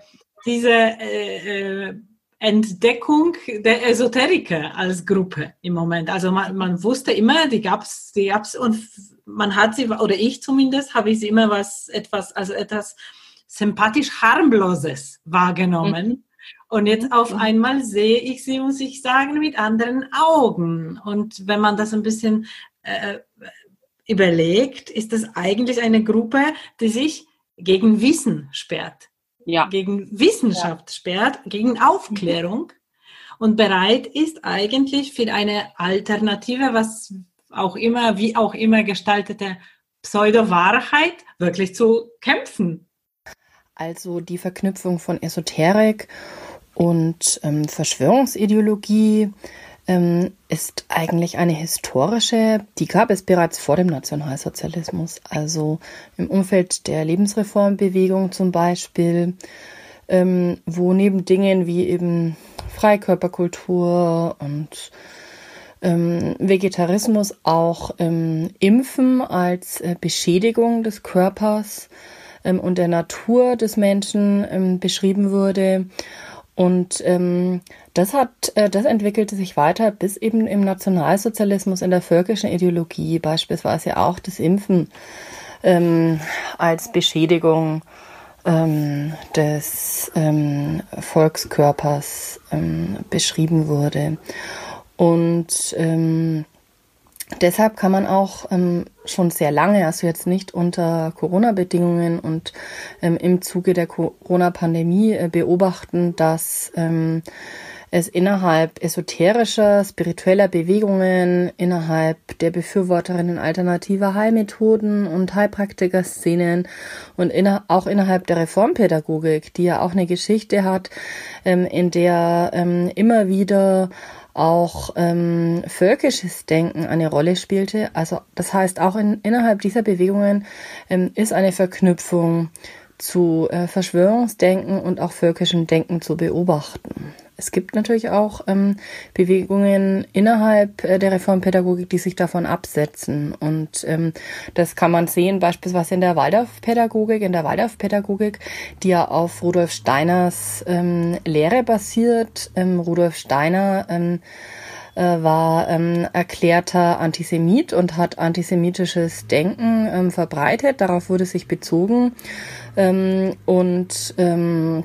diese äh, äh, Entdeckung der Esoteriker als Gruppe im Moment. Also man, man wusste immer, die gab's, die gab's und man hat sie, oder ich zumindest, habe ich sie immer was, etwas, also etwas sympathisch harmloses wahrgenommen. Mhm. Und jetzt auf mhm. einmal sehe ich sie, muss ich sagen, mit anderen Augen. Und wenn man das ein bisschen äh, überlegt, ist das eigentlich eine Gruppe, die sich gegen Wissen sperrt. Ja. Gegen Wissenschaft ja. sperrt, gegen Aufklärung und bereit ist eigentlich für eine Alternative, was auch immer, wie auch immer gestaltete Pseudo-Wahrheit wirklich zu kämpfen. Also die Verknüpfung von Esoterik und ähm, Verschwörungsideologie ähm, ist eigentlich eine historische, die gab es bereits vor dem Nationalsozialismus, also im Umfeld der Lebensreformbewegung zum Beispiel, ähm, wo neben Dingen wie eben Freikörperkultur und ähm, Vegetarismus auch ähm, Impfen als äh, Beschädigung des Körpers ähm, und der Natur des Menschen beschrieben wurde. Und ähm, das hat, äh, das entwickelte sich weiter bis eben im Nationalsozialismus in der völkischen Ideologie beispielsweise auch das Impfen ähm, als Beschädigung ähm, des ähm, Volkskörpers ähm, beschrieben wurde. Und ähm, deshalb kann man auch ähm, schon sehr lange, also jetzt nicht unter Corona-Bedingungen und ähm, im Zuge der Corona-Pandemie äh, beobachten, dass ähm, es innerhalb esoterischer, spiritueller Bewegungen, innerhalb der Befürworterinnen alternativer Heilmethoden und Heilpraktiker-Szenen und inner auch innerhalb der Reformpädagogik, die ja auch eine Geschichte hat, ähm, in der ähm, immer wieder auch ähm, völkisches Denken eine Rolle spielte. Also das heißt, auch in, innerhalb dieser Bewegungen ähm, ist eine Verknüpfung zu äh, Verschwörungsdenken und auch völkischem Denken zu beobachten. Es gibt natürlich auch ähm, Bewegungen innerhalb äh, der Reformpädagogik, die sich davon absetzen. Und ähm, das kann man sehen beispielsweise in der Waldorfpädagogik, in der Waldorfpädagogik, die ja auf Rudolf Steiners ähm, Lehre basiert. Ähm, Rudolf Steiner ähm, äh, war ähm, erklärter Antisemit und hat antisemitisches Denken ähm, verbreitet. Darauf wurde sich bezogen. Ähm, und ähm,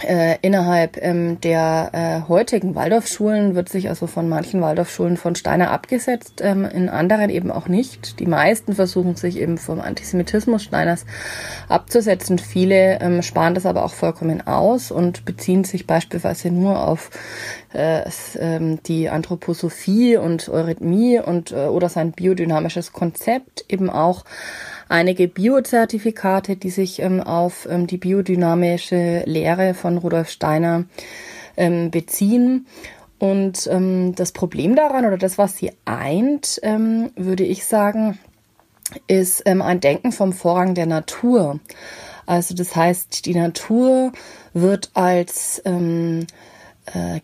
äh, innerhalb ähm, der äh, heutigen Waldorfschulen wird sich also von manchen Waldorfschulen von Steiner abgesetzt, ähm, in anderen eben auch nicht. Die meisten versuchen sich eben vom Antisemitismus Steiners abzusetzen. Viele ähm, sparen das aber auch vollkommen aus und beziehen sich beispielsweise nur auf äh, ähm, die Anthroposophie und Eurythmie und äh, oder sein biodynamisches Konzept eben auch einige Biozertifikate, die sich ähm, auf ähm, die biodynamische Lehre von Rudolf Steiner ähm, beziehen. Und ähm, das Problem daran oder das, was sie eint, ähm, würde ich sagen, ist ähm, ein Denken vom Vorrang der Natur. Also das heißt, die Natur wird als äh,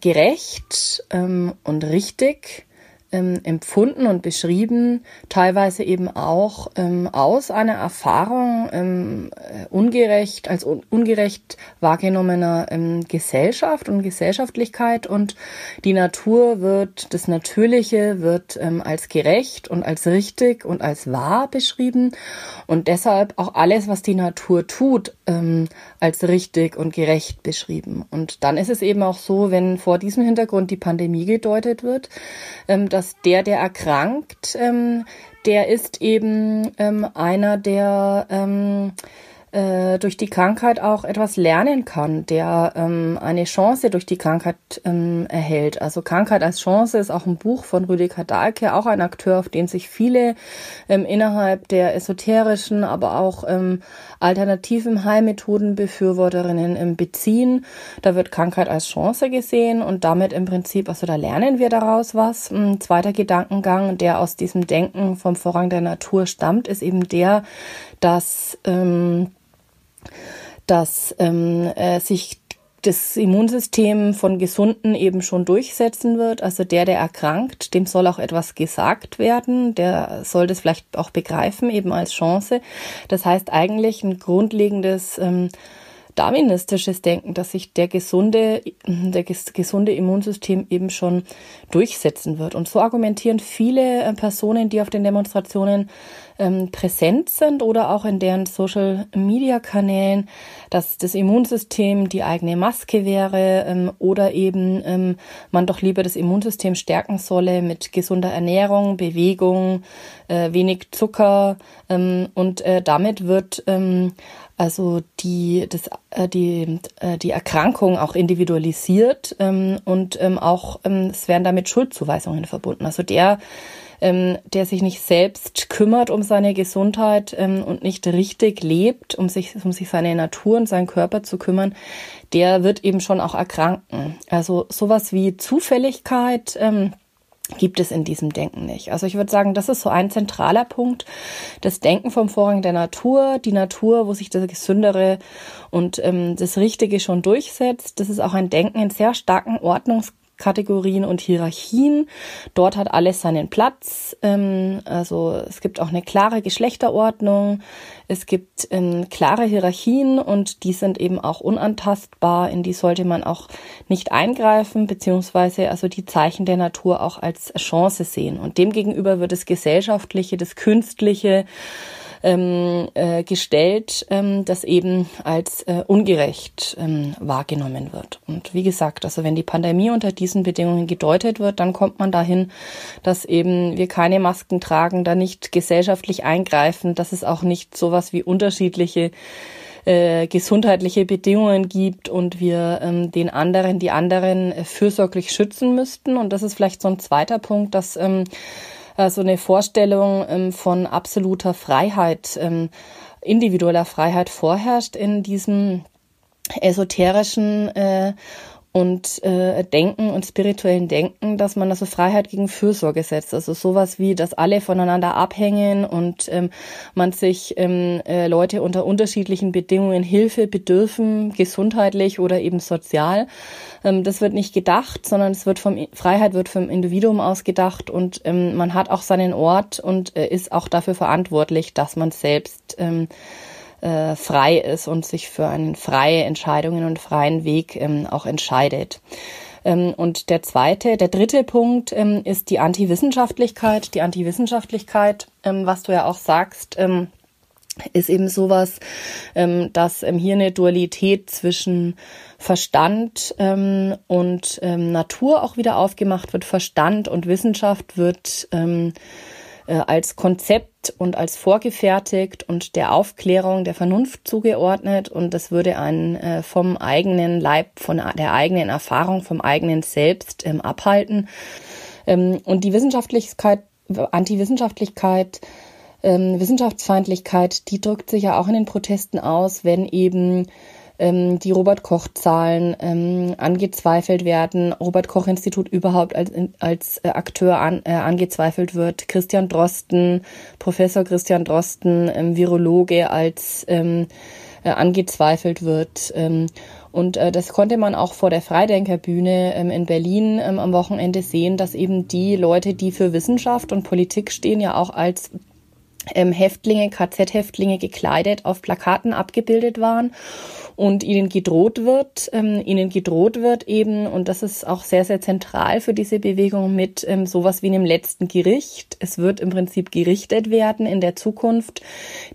gerecht und richtig ähm, empfunden und beschrieben, teilweise eben auch ähm, aus einer Erfahrung ähm, äh, ungerecht, als un ungerecht wahrgenommener ähm, Gesellschaft und Gesellschaftlichkeit. Und die Natur wird, das Natürliche wird ähm, als gerecht und als richtig und als wahr beschrieben. Und deshalb auch alles, was die Natur tut, ähm, als richtig und gerecht beschrieben. Und dann ist es eben auch so, wenn vor diesem Hintergrund die Pandemie gedeutet wird, ähm, dass der, der erkrankt, ähm, der ist eben ähm, einer, der äh, durch die Krankheit auch etwas lernen kann, der ähm, eine Chance durch die Krankheit ähm, erhält. Also Krankheit als Chance ist auch ein Buch von Rüdiger Dahlke, auch ein Akteur, auf den sich viele ähm, innerhalb der esoterischen, aber auch ähm, alternativen Heilmethodenbefürworterinnen beziehen. Da wird Krankheit als Chance gesehen und damit im Prinzip, also da lernen wir daraus was. Ein zweiter Gedankengang, der aus diesem Denken vom Vorrang der Natur stammt, ist eben der, dass ähm, dass ähm, äh, sich das Immunsystem von Gesunden eben schon durchsetzen wird. Also der, der erkrankt, dem soll auch etwas gesagt werden. Der soll das vielleicht auch begreifen, eben als Chance. Das heißt eigentlich ein grundlegendes ähm, darwinistisches Denken, dass sich der gesunde, der gesunde Immunsystem eben schon durchsetzen wird. Und so argumentieren viele äh, Personen, die auf den Demonstrationen ähm, präsent sind oder auch in deren Social Media Kanälen, dass das Immunsystem die eigene Maske wäre ähm, oder eben ähm, man doch lieber das Immunsystem stärken solle mit gesunder Ernährung, Bewegung, äh, wenig Zucker ähm, und äh, damit wird ähm, also die, das, äh, die, äh, die Erkrankung auch individualisiert ähm, und ähm, auch ähm, es werden damit Schuldzuweisungen verbunden. Also der, ähm, der sich nicht selbst kümmert um seine Gesundheit ähm, und nicht richtig lebt, um sich, um sich seine Natur und seinen Körper zu kümmern, der wird eben schon auch erkranken. Also sowas wie Zufälligkeit, ähm, gibt es in diesem Denken nicht. Also ich würde sagen, das ist so ein zentraler Punkt. Das Denken vom Vorrang der Natur, die Natur, wo sich das Gesündere und ähm, das Richtige schon durchsetzt. Das ist auch ein Denken in sehr starken Ordnungs Kategorien und Hierarchien. Dort hat alles seinen Platz. Ähm, also es gibt auch eine klare Geschlechterordnung. Es gibt ähm, klare Hierarchien und die sind eben auch unantastbar. In die sollte man auch nicht eingreifen, beziehungsweise also die Zeichen der Natur auch als Chance sehen. Und demgegenüber wird das Gesellschaftliche, das Künstliche, ähm, äh, gestellt, ähm, das eben als äh, ungerecht ähm, wahrgenommen wird. Und wie gesagt, also wenn die Pandemie unter diesen Bedingungen gedeutet wird, dann kommt man dahin, dass eben wir keine Masken tragen, da nicht gesellschaftlich eingreifen, dass es auch nicht sowas wie unterschiedliche äh, gesundheitliche Bedingungen gibt und wir ähm, den anderen, die anderen äh, fürsorglich schützen müssten. Und das ist vielleicht so ein zweiter Punkt, dass ähm, äh, so eine Vorstellung ähm, von absoluter Freiheit, ähm, individueller Freiheit vorherrscht in diesem esoterischen äh, und äh, Denken und spirituellen Denken, dass man also Freiheit gegen Fürsorge setzt. Also sowas wie, dass alle voneinander abhängen und ähm, man sich ähm, äh, Leute unter unterschiedlichen Bedingungen Hilfe bedürfen, gesundheitlich oder eben sozial. Ähm, das wird nicht gedacht, sondern es wird vom Freiheit wird vom Individuum aus gedacht und ähm, man hat auch seinen Ort und äh, ist auch dafür verantwortlich, dass man selbst ähm, äh, frei ist und sich für einen freie Entscheidungen und freien Weg ähm, auch entscheidet. Ähm, und der zweite, der dritte Punkt ähm, ist die Antiwissenschaftlichkeit. Die Antiwissenschaftlichkeit, ähm, was du ja auch sagst, ähm, ist eben sowas, ähm, dass ähm, hier eine Dualität zwischen Verstand ähm, und ähm, Natur auch wieder aufgemacht wird. Verstand und Wissenschaft wird ähm, äh, als Konzept und als vorgefertigt und der Aufklärung der Vernunft zugeordnet und das würde einen äh, vom eigenen Leib, von der eigenen Erfahrung, vom eigenen Selbst ähm, abhalten. Ähm, und die Wissenschaftlichkeit, Antiwissenschaftlichkeit, ähm, Wissenschaftsfeindlichkeit, die drückt sich ja auch in den Protesten aus, wenn eben ähm, die Robert-Koch-Zahlen ähm, angezweifelt werden, Robert-Koch-Institut überhaupt als, als äh, Akteur an, äh, angezweifelt wird, Christian Drosten, Professor Christian Drosten, ähm, Virologe als ähm, äh, angezweifelt wird. Ähm, und äh, das konnte man auch vor der Freidenkerbühne ähm, in Berlin ähm, am Wochenende sehen, dass eben die Leute, die für Wissenschaft und Politik stehen, ja auch als ähm, Häftlinge, KZ-Häftlinge gekleidet auf Plakaten abgebildet waren und ihnen gedroht wird, ähm, ihnen gedroht wird eben, und das ist auch sehr, sehr zentral für diese Bewegung mit ähm, sowas wie einem letzten Gericht. Es wird im Prinzip gerichtet werden in der Zukunft.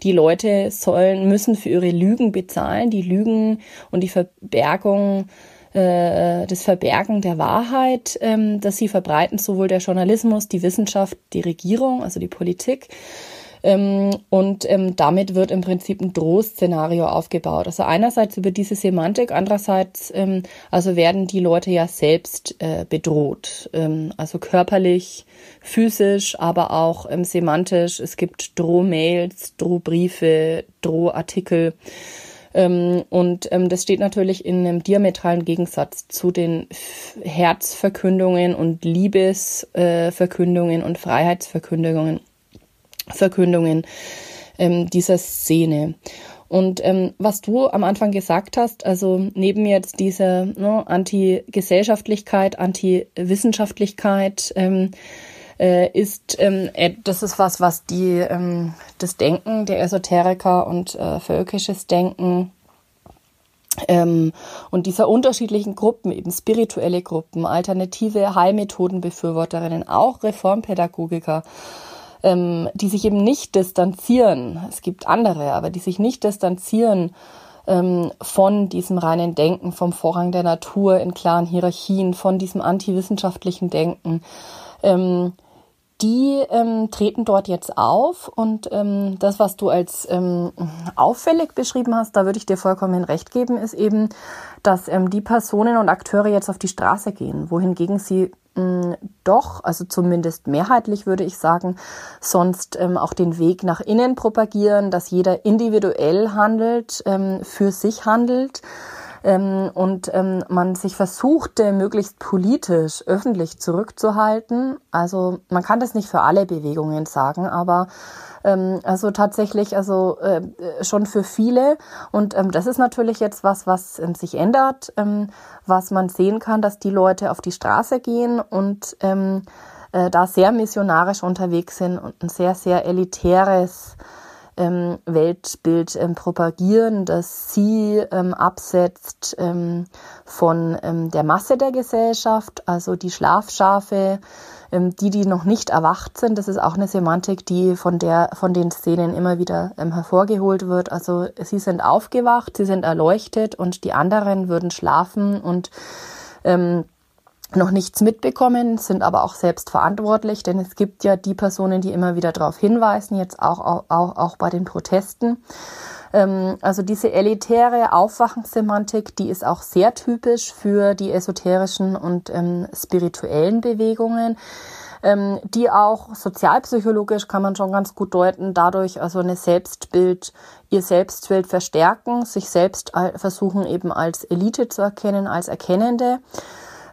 Die Leute sollen, müssen für ihre Lügen bezahlen, die Lügen und die Verbergung äh, das Verbergen der Wahrheit, ähm, dass sie verbreiten, sowohl der Journalismus, die Wissenschaft, die Regierung, also die Politik. Ähm, und ähm, damit wird im Prinzip ein Drohszenario aufgebaut. Also einerseits über diese Semantik, andererseits ähm, also werden die Leute ja selbst äh, bedroht. Ähm, also körperlich, physisch, aber auch ähm, semantisch. Es gibt Drohmails, Drohbriefe, Drohartikel. Ähm, und ähm, das steht natürlich in einem diametralen Gegensatz zu den Herzverkündungen und Liebesverkündungen äh, und Freiheitsverkündungen Verkündungen ähm, dieser Szene. Und ähm, was du am Anfang gesagt hast, also neben jetzt dieser ne, Anti-Gesellschaftlichkeit, Anti-Wissenschaftlichkeit, ähm, äh, ist, ähm, äh, das ist was, was die, ähm, das Denken der Esoteriker und äh, völkisches Denken ähm, und dieser unterschiedlichen Gruppen, eben spirituelle Gruppen, alternative Heilmethodenbefürworterinnen, auch Reformpädagogiker, ähm, die sich eben nicht distanzieren. Es gibt andere, aber die sich nicht distanzieren ähm, von diesem reinen Denken, vom Vorrang der Natur in klaren Hierarchien, von diesem antiwissenschaftlichen Denken. Ähm, die ähm, treten dort jetzt auf und ähm, das, was du als ähm, auffällig beschrieben hast, da würde ich dir vollkommen recht geben, ist eben, dass ähm, die Personen und Akteure jetzt auf die Straße gehen, wohingegen sie mh, doch, also zumindest mehrheitlich würde ich sagen, sonst ähm, auch den Weg nach innen propagieren, dass jeder individuell handelt, ähm, für sich handelt ähm, und ähm, man sich versuchte, möglichst politisch öffentlich zurückzuhalten. Also man kann das nicht für alle Bewegungen sagen, aber ähm, also tatsächlich also äh, schon für viele. Und ähm, das ist natürlich jetzt was, was ähm, sich ändert, ähm, was man sehen kann, dass die Leute auf die Straße gehen und ähm, äh, da sehr missionarisch unterwegs sind und ein sehr, sehr elitäres ähm, Weltbild ähm, propagieren, das sie ähm, absetzt ähm, von ähm, der Masse der Gesellschaft, also die Schlafschafe, ähm, die, die noch nicht erwacht sind. Das ist auch eine Semantik, die von der, von den Szenen immer wieder hervorgeholt wird. Also sie sind aufgewacht, sie sind erleuchtet und die anderen würden schlafen und ähm, noch nichts mitbekommen, sind aber auch selbst verantwortlich, denn es gibt ja die Personen, die immer wieder darauf hinweisen, jetzt auch, auch, auch bei den Protesten. Ähm, also diese elitäre Aufwachensemantik, die ist auch sehr typisch für die esoterischen und ähm, spirituellen Bewegungen ähm, die auch sozialpsychologisch kann man schon ganz gut deuten, dadurch also eine Selbstbild, ihr Selbstbild verstärken, sich selbst versuchen eben als Elite zu erkennen, als Erkennende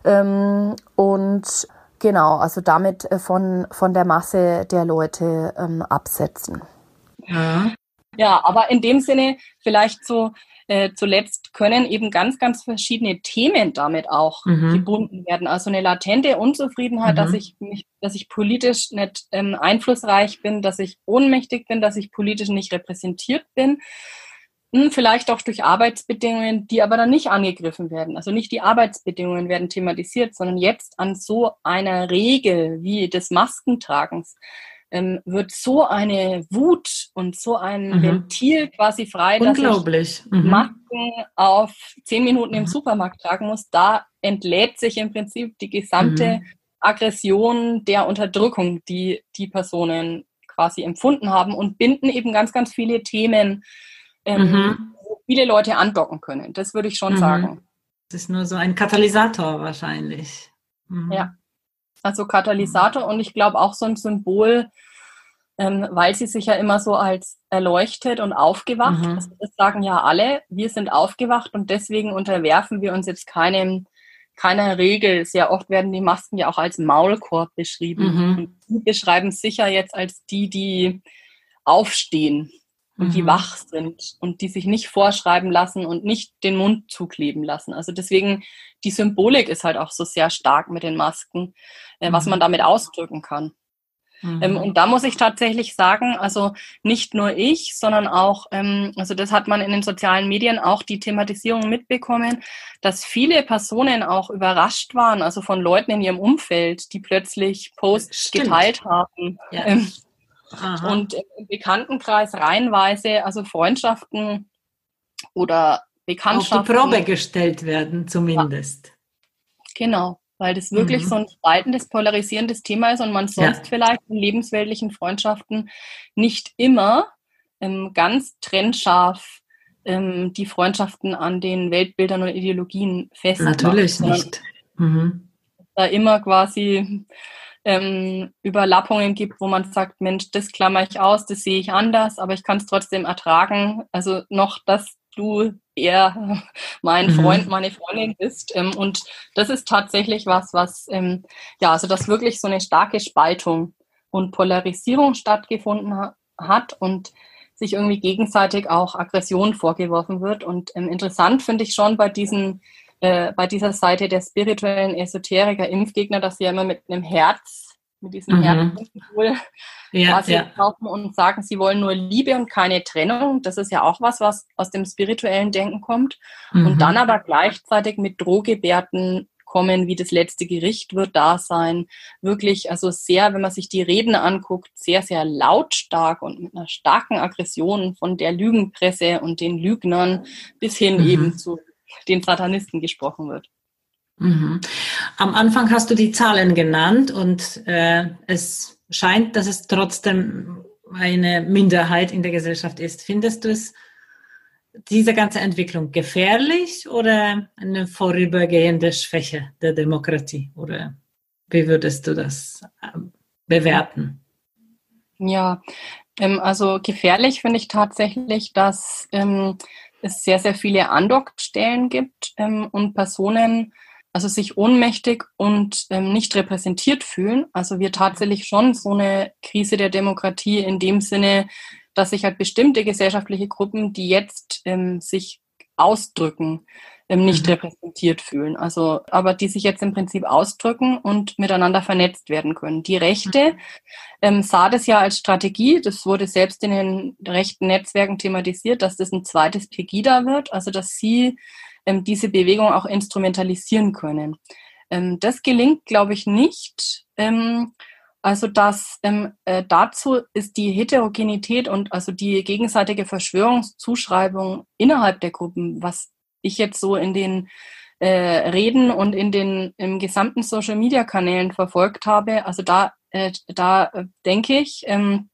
ähm, und genau, also damit äh, von, von der Masse der Leute ähm, absetzen. Ja. ja, aber in dem Sinne vielleicht so äh, zuletzt können eben ganz, ganz verschiedene Themen damit auch mhm. gebunden werden. Also eine latente Unzufriedenheit, mhm. dass ich mich, dass ich politisch nicht ähm, einflussreich bin, dass ich ohnmächtig bin, dass ich politisch nicht repräsentiert bin. Hm, vielleicht auch durch Arbeitsbedingungen, die aber dann nicht angegriffen werden. Also nicht die Arbeitsbedingungen werden thematisiert, sondern jetzt an so einer Regel wie des Maskentragens ähm, wird so eine Wut und so ein mhm. Ventil quasi frei, dass ich mhm. Masken auf zehn Minuten im mhm. Supermarkt tragen muss. Da entlädt sich im Prinzip die gesamte mhm. Aggression der Unterdrückung, die die Personen quasi empfunden haben und binden eben ganz, ganz viele Themen ähm, mhm. wo viele Leute andocken können. Das würde ich schon mhm. sagen. Das ist nur so ein Katalysator wahrscheinlich. Mhm. Ja, also Katalysator und ich glaube auch so ein Symbol, ähm, weil sie sich ja immer so als erleuchtet und aufgewacht. Mhm. Also das sagen ja alle, wir sind aufgewacht und deswegen unterwerfen wir uns jetzt keinem keiner Regel. Sehr oft werden die Masken ja auch als Maulkorb beschrieben. Mhm. Und die beschreiben sicher jetzt als die, die aufstehen und mhm. die wach sind und die sich nicht vorschreiben lassen und nicht den Mund zukleben lassen. Also deswegen, die Symbolik ist halt auch so sehr stark mit den Masken, äh, was man mhm. damit ausdrücken kann. Mhm. Ähm, und da muss ich tatsächlich sagen, also nicht nur ich, sondern auch, ähm, also das hat man in den sozialen Medien auch die Thematisierung mitbekommen, dass viele Personen auch überrascht waren, also von Leuten in ihrem Umfeld, die plötzlich Posts geteilt haben. Ja. Ähm, Aha. Und im Bekanntenkreis reihenweise, also Freundschaften oder Bekanntschaften. Auf die Probe gestellt werden, zumindest. Ja. Genau, weil das wirklich mhm. so ein spaltendes, polarisierendes Thema ist und man sonst ja. vielleicht in lebensweltlichen Freundschaften nicht immer ähm, ganz trennscharf ähm, die Freundschaften an den Weltbildern und Ideologien festmacht. Natürlich nicht. Mhm. Da immer quasi ähm, Überlappungen gibt, wo man sagt, Mensch, das klammer ich aus, das sehe ich anders, aber ich kann es trotzdem ertragen. Also noch, dass du eher [LAUGHS] mein mhm. Freund, meine Freundin bist. Ähm, und das ist tatsächlich was, was, ähm, ja, also dass wirklich so eine starke Spaltung und Polarisierung stattgefunden ha hat und sich irgendwie gegenseitig auch Aggression vorgeworfen wird. Und ähm, interessant finde ich schon bei diesen äh, bei dieser Seite der spirituellen Esoteriker, Impfgegner, dass sie ja immer mit einem Herz, mit diesem mhm. Herzsymbol ja, quasi ja. kaufen und sagen, sie wollen nur Liebe und keine Trennung. Das ist ja auch was, was aus dem spirituellen Denken kommt. Mhm. Und dann aber gleichzeitig mit Drohgebärden kommen, wie das letzte Gericht wird da sein. Wirklich, also sehr, wenn man sich die Reden anguckt, sehr, sehr lautstark und mit einer starken Aggression von der Lügenpresse und den Lügnern bis hin mhm. eben zu den Satanisten gesprochen wird. Mhm. Am Anfang hast du die Zahlen genannt und äh, es scheint, dass es trotzdem eine Minderheit in der Gesellschaft ist. Findest du es, diese ganze Entwicklung gefährlich oder eine vorübergehende Schwäche der Demokratie? Oder wie würdest du das ähm, bewerten? Ja, ähm, also gefährlich finde ich tatsächlich, dass ähm, es sehr, sehr viele Andockstellen gibt ähm, und Personen, also sich ohnmächtig und ähm, nicht repräsentiert fühlen. Also wir tatsächlich schon so eine Krise der Demokratie in dem Sinne, dass sich halt bestimmte gesellschaftliche Gruppen, die jetzt ähm, sich ausdrücken, nicht mhm. repräsentiert fühlen. Also, aber die sich jetzt im Prinzip ausdrücken und miteinander vernetzt werden können. Die Rechte mhm. ähm, sah das ja als Strategie, das wurde selbst in den rechten Netzwerken thematisiert, dass das ein zweites Pegida wird, also dass sie ähm, diese Bewegung auch instrumentalisieren können. Ähm, das gelingt, glaube ich, nicht. Ähm, also dass ähm, äh, dazu ist die Heterogenität und also die gegenseitige Verschwörungszuschreibung innerhalb der Gruppen, was ich jetzt so in den äh, Reden und in den im gesamten Social Media Kanälen verfolgt habe, also da äh, da äh, denke ich, ähm,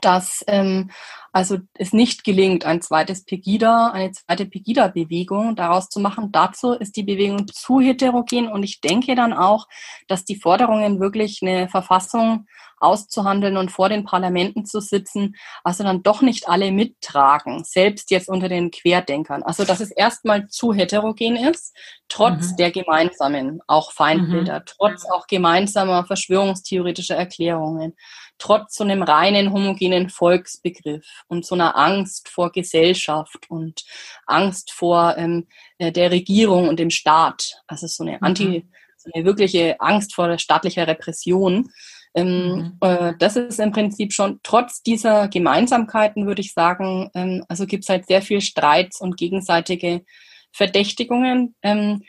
dass ähm, also es nicht gelingt, ein zweites Pegida, eine zweite Pegida-Bewegung daraus zu machen. Dazu ist die Bewegung zu heterogen und ich denke dann auch, dass die Forderungen wirklich eine Verfassung auszuhandeln und vor den Parlamenten zu sitzen, also dann doch nicht alle mittragen, selbst jetzt unter den Querdenkern. Also dass es erstmal zu heterogen ist, trotz mhm. der gemeinsamen auch Feindbilder, mhm. trotz auch gemeinsamer verschwörungstheoretischer Erklärungen trotz so einem reinen homogenen Volksbegriff und so einer Angst vor Gesellschaft und Angst vor ähm, äh, der Regierung und dem Staat, also so eine mhm. anti, so eine wirkliche Angst vor staatlicher Repression. Ähm, mhm. äh, das ist im Prinzip schon trotz dieser Gemeinsamkeiten, würde ich sagen, ähm, also gibt es halt sehr viel Streits und gegenseitige Verdächtigungen. Ähm,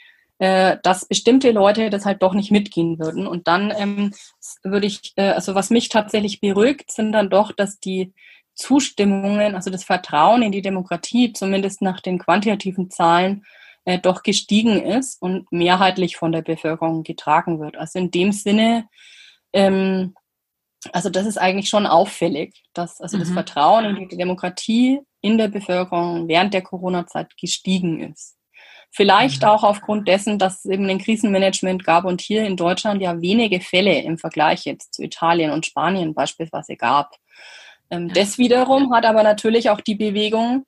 äh, dass bestimmte Leute das halt doch nicht mitgehen würden. Und dann ähm, würde ich, äh, also was mich tatsächlich beruhigt, sind dann doch, dass die Zustimmungen, also das Vertrauen in die Demokratie, zumindest nach den quantitativen Zahlen, äh, doch gestiegen ist und mehrheitlich von der Bevölkerung getragen wird. Also in dem Sinne, ähm, also das ist eigentlich schon auffällig, dass also mhm. das Vertrauen in die Demokratie in der Bevölkerung während der Corona-Zeit gestiegen ist. Vielleicht auch aufgrund dessen, dass es eben ein Krisenmanagement gab und hier in Deutschland ja wenige Fälle im Vergleich jetzt zu Italien und Spanien beispielsweise gab. Ähm, das wiederum hat aber natürlich auch die Bewegung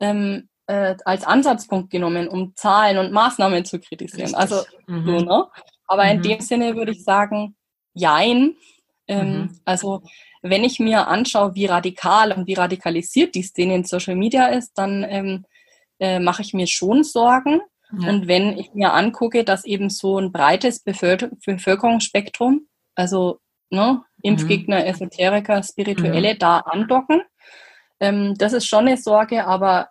ähm, äh, als Ansatzpunkt genommen, um Zahlen und Maßnahmen zu kritisieren. Richtig. Also mhm. so, ne? Aber mhm. in dem Sinne würde ich sagen, jein. Ähm, mhm. Also wenn ich mir anschaue, wie radikal und wie radikalisiert die Szene in Social Media ist, dann ähm, äh, mache ich mir schon Sorgen. Ja. Und wenn ich mir angucke, dass eben so ein breites Bevölker Bevölkerungsspektrum, also ne, Impfgegner, mhm. Esoteriker, Spirituelle, mhm. da andocken, ähm, das ist schon eine Sorge, aber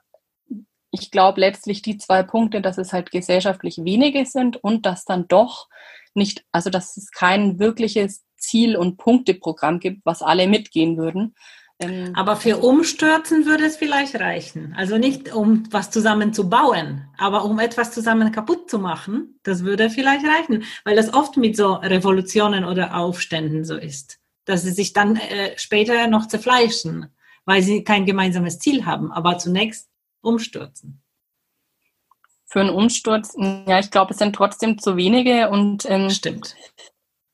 ich glaube letztlich die zwei Punkte, dass es halt gesellschaftlich wenige sind und dass dann doch nicht, also dass es kein wirkliches Ziel- und Punkteprogramm gibt, was alle mitgehen würden, ähm, aber für Umstürzen würde es vielleicht reichen. Also nicht um was zusammen zu bauen, aber um etwas zusammen kaputt zu machen, das würde vielleicht reichen, weil das oft mit so Revolutionen oder Aufständen so ist, dass sie sich dann äh, später noch zerfleischen, weil sie kein gemeinsames Ziel haben, aber zunächst umstürzen. Für einen Umsturz, ja, ich glaube, es sind trotzdem zu wenige und ähm, stimmt.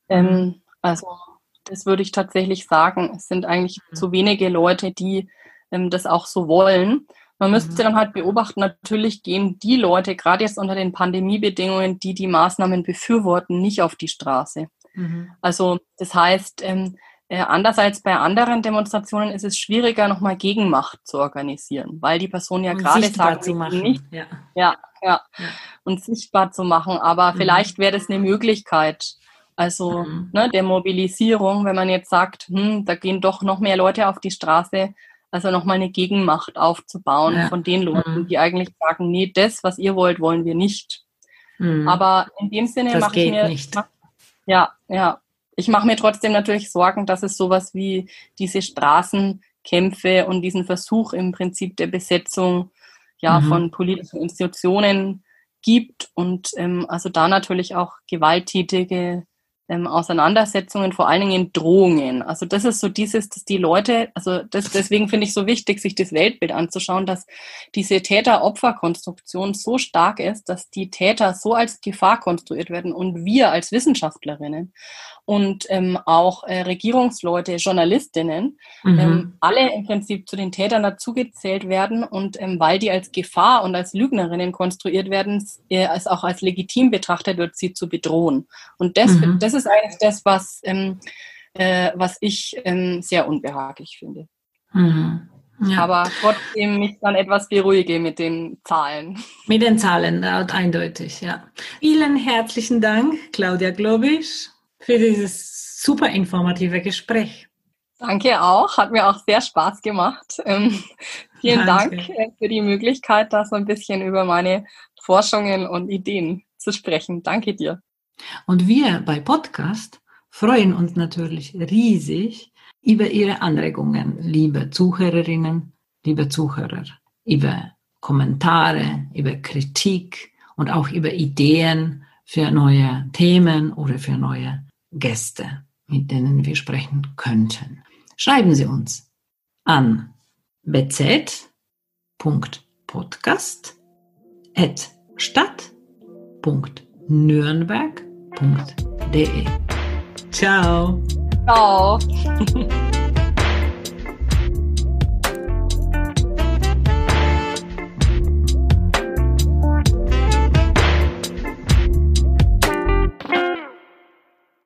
Ähm, also das würde ich tatsächlich sagen. Es sind eigentlich mhm. zu wenige Leute, die ähm, das auch so wollen. Man müsste mhm. dann halt beobachten, natürlich gehen die Leute, gerade jetzt unter den Pandemiebedingungen, die die Maßnahmen befürworten, nicht auf die Straße. Mhm. Also das heißt, ähm, äh, anders als bei anderen Demonstrationen ist es schwieriger, nochmal Gegenmacht zu organisieren, weil die Person ja gerade sagt, zu machen. Nicht, ja. Ja, ja, ja, und sichtbar zu machen. Aber mhm. vielleicht wäre das eine Möglichkeit, also mhm. ne, der Mobilisierung, wenn man jetzt sagt, hm, da gehen doch noch mehr Leute auf die Straße, also nochmal eine Gegenmacht aufzubauen ja. von den Leuten, mhm. die eigentlich sagen, nee, das, was ihr wollt, wollen wir nicht. Mhm. Aber in dem Sinne mache ich mir nicht. ja, ja, ich mache mir trotzdem natürlich Sorgen, dass es sowas wie diese Straßenkämpfe und diesen Versuch im Prinzip der Besetzung ja mhm. von politischen Institutionen gibt und ähm, also da natürlich auch gewalttätige ähm, Auseinandersetzungen, vor allen Dingen Drohungen. Also das ist so dieses, dass die Leute, also das, deswegen finde ich so wichtig, sich das Weltbild anzuschauen, dass diese Täter-Opfer-Konstruktion so stark ist, dass die Täter so als Gefahr konstruiert werden und wir als Wissenschaftlerinnen und ähm, auch äh, Regierungsleute, Journalistinnen, mhm. ähm, alle im Prinzip zu den Tätern dazugezählt werden und ähm, weil die als Gefahr und als Lügnerinnen konstruiert werden, äh, es auch als legitim betrachtet wird, sie zu bedrohen. Und das, mhm. das ist eigentlich das, was, ähm, äh, was ich ähm, sehr unbehaglich finde. Mhm. Ja. Aber trotzdem mich dann etwas beruhige mit den Zahlen. Mit den Zahlen, eindeutig, ja. Vielen herzlichen Dank, Claudia Globisch für dieses super informative Gespräch. Danke auch, hat mir auch sehr Spaß gemacht. Ähm, vielen Danke. Dank äh, für die Möglichkeit, da so ein bisschen über meine Forschungen und Ideen zu sprechen. Danke dir. Und wir bei Podcast freuen uns natürlich riesig über Ihre Anregungen, liebe Zuhörerinnen, liebe Zuhörer, über Kommentare, über Kritik und auch über Ideen für neue Themen oder für neue Gäste, mit denen wir sprechen könnten. Schreiben Sie uns an bz.podcast.stadt.nürnberg.de. Ciao. Ciao. [LAUGHS]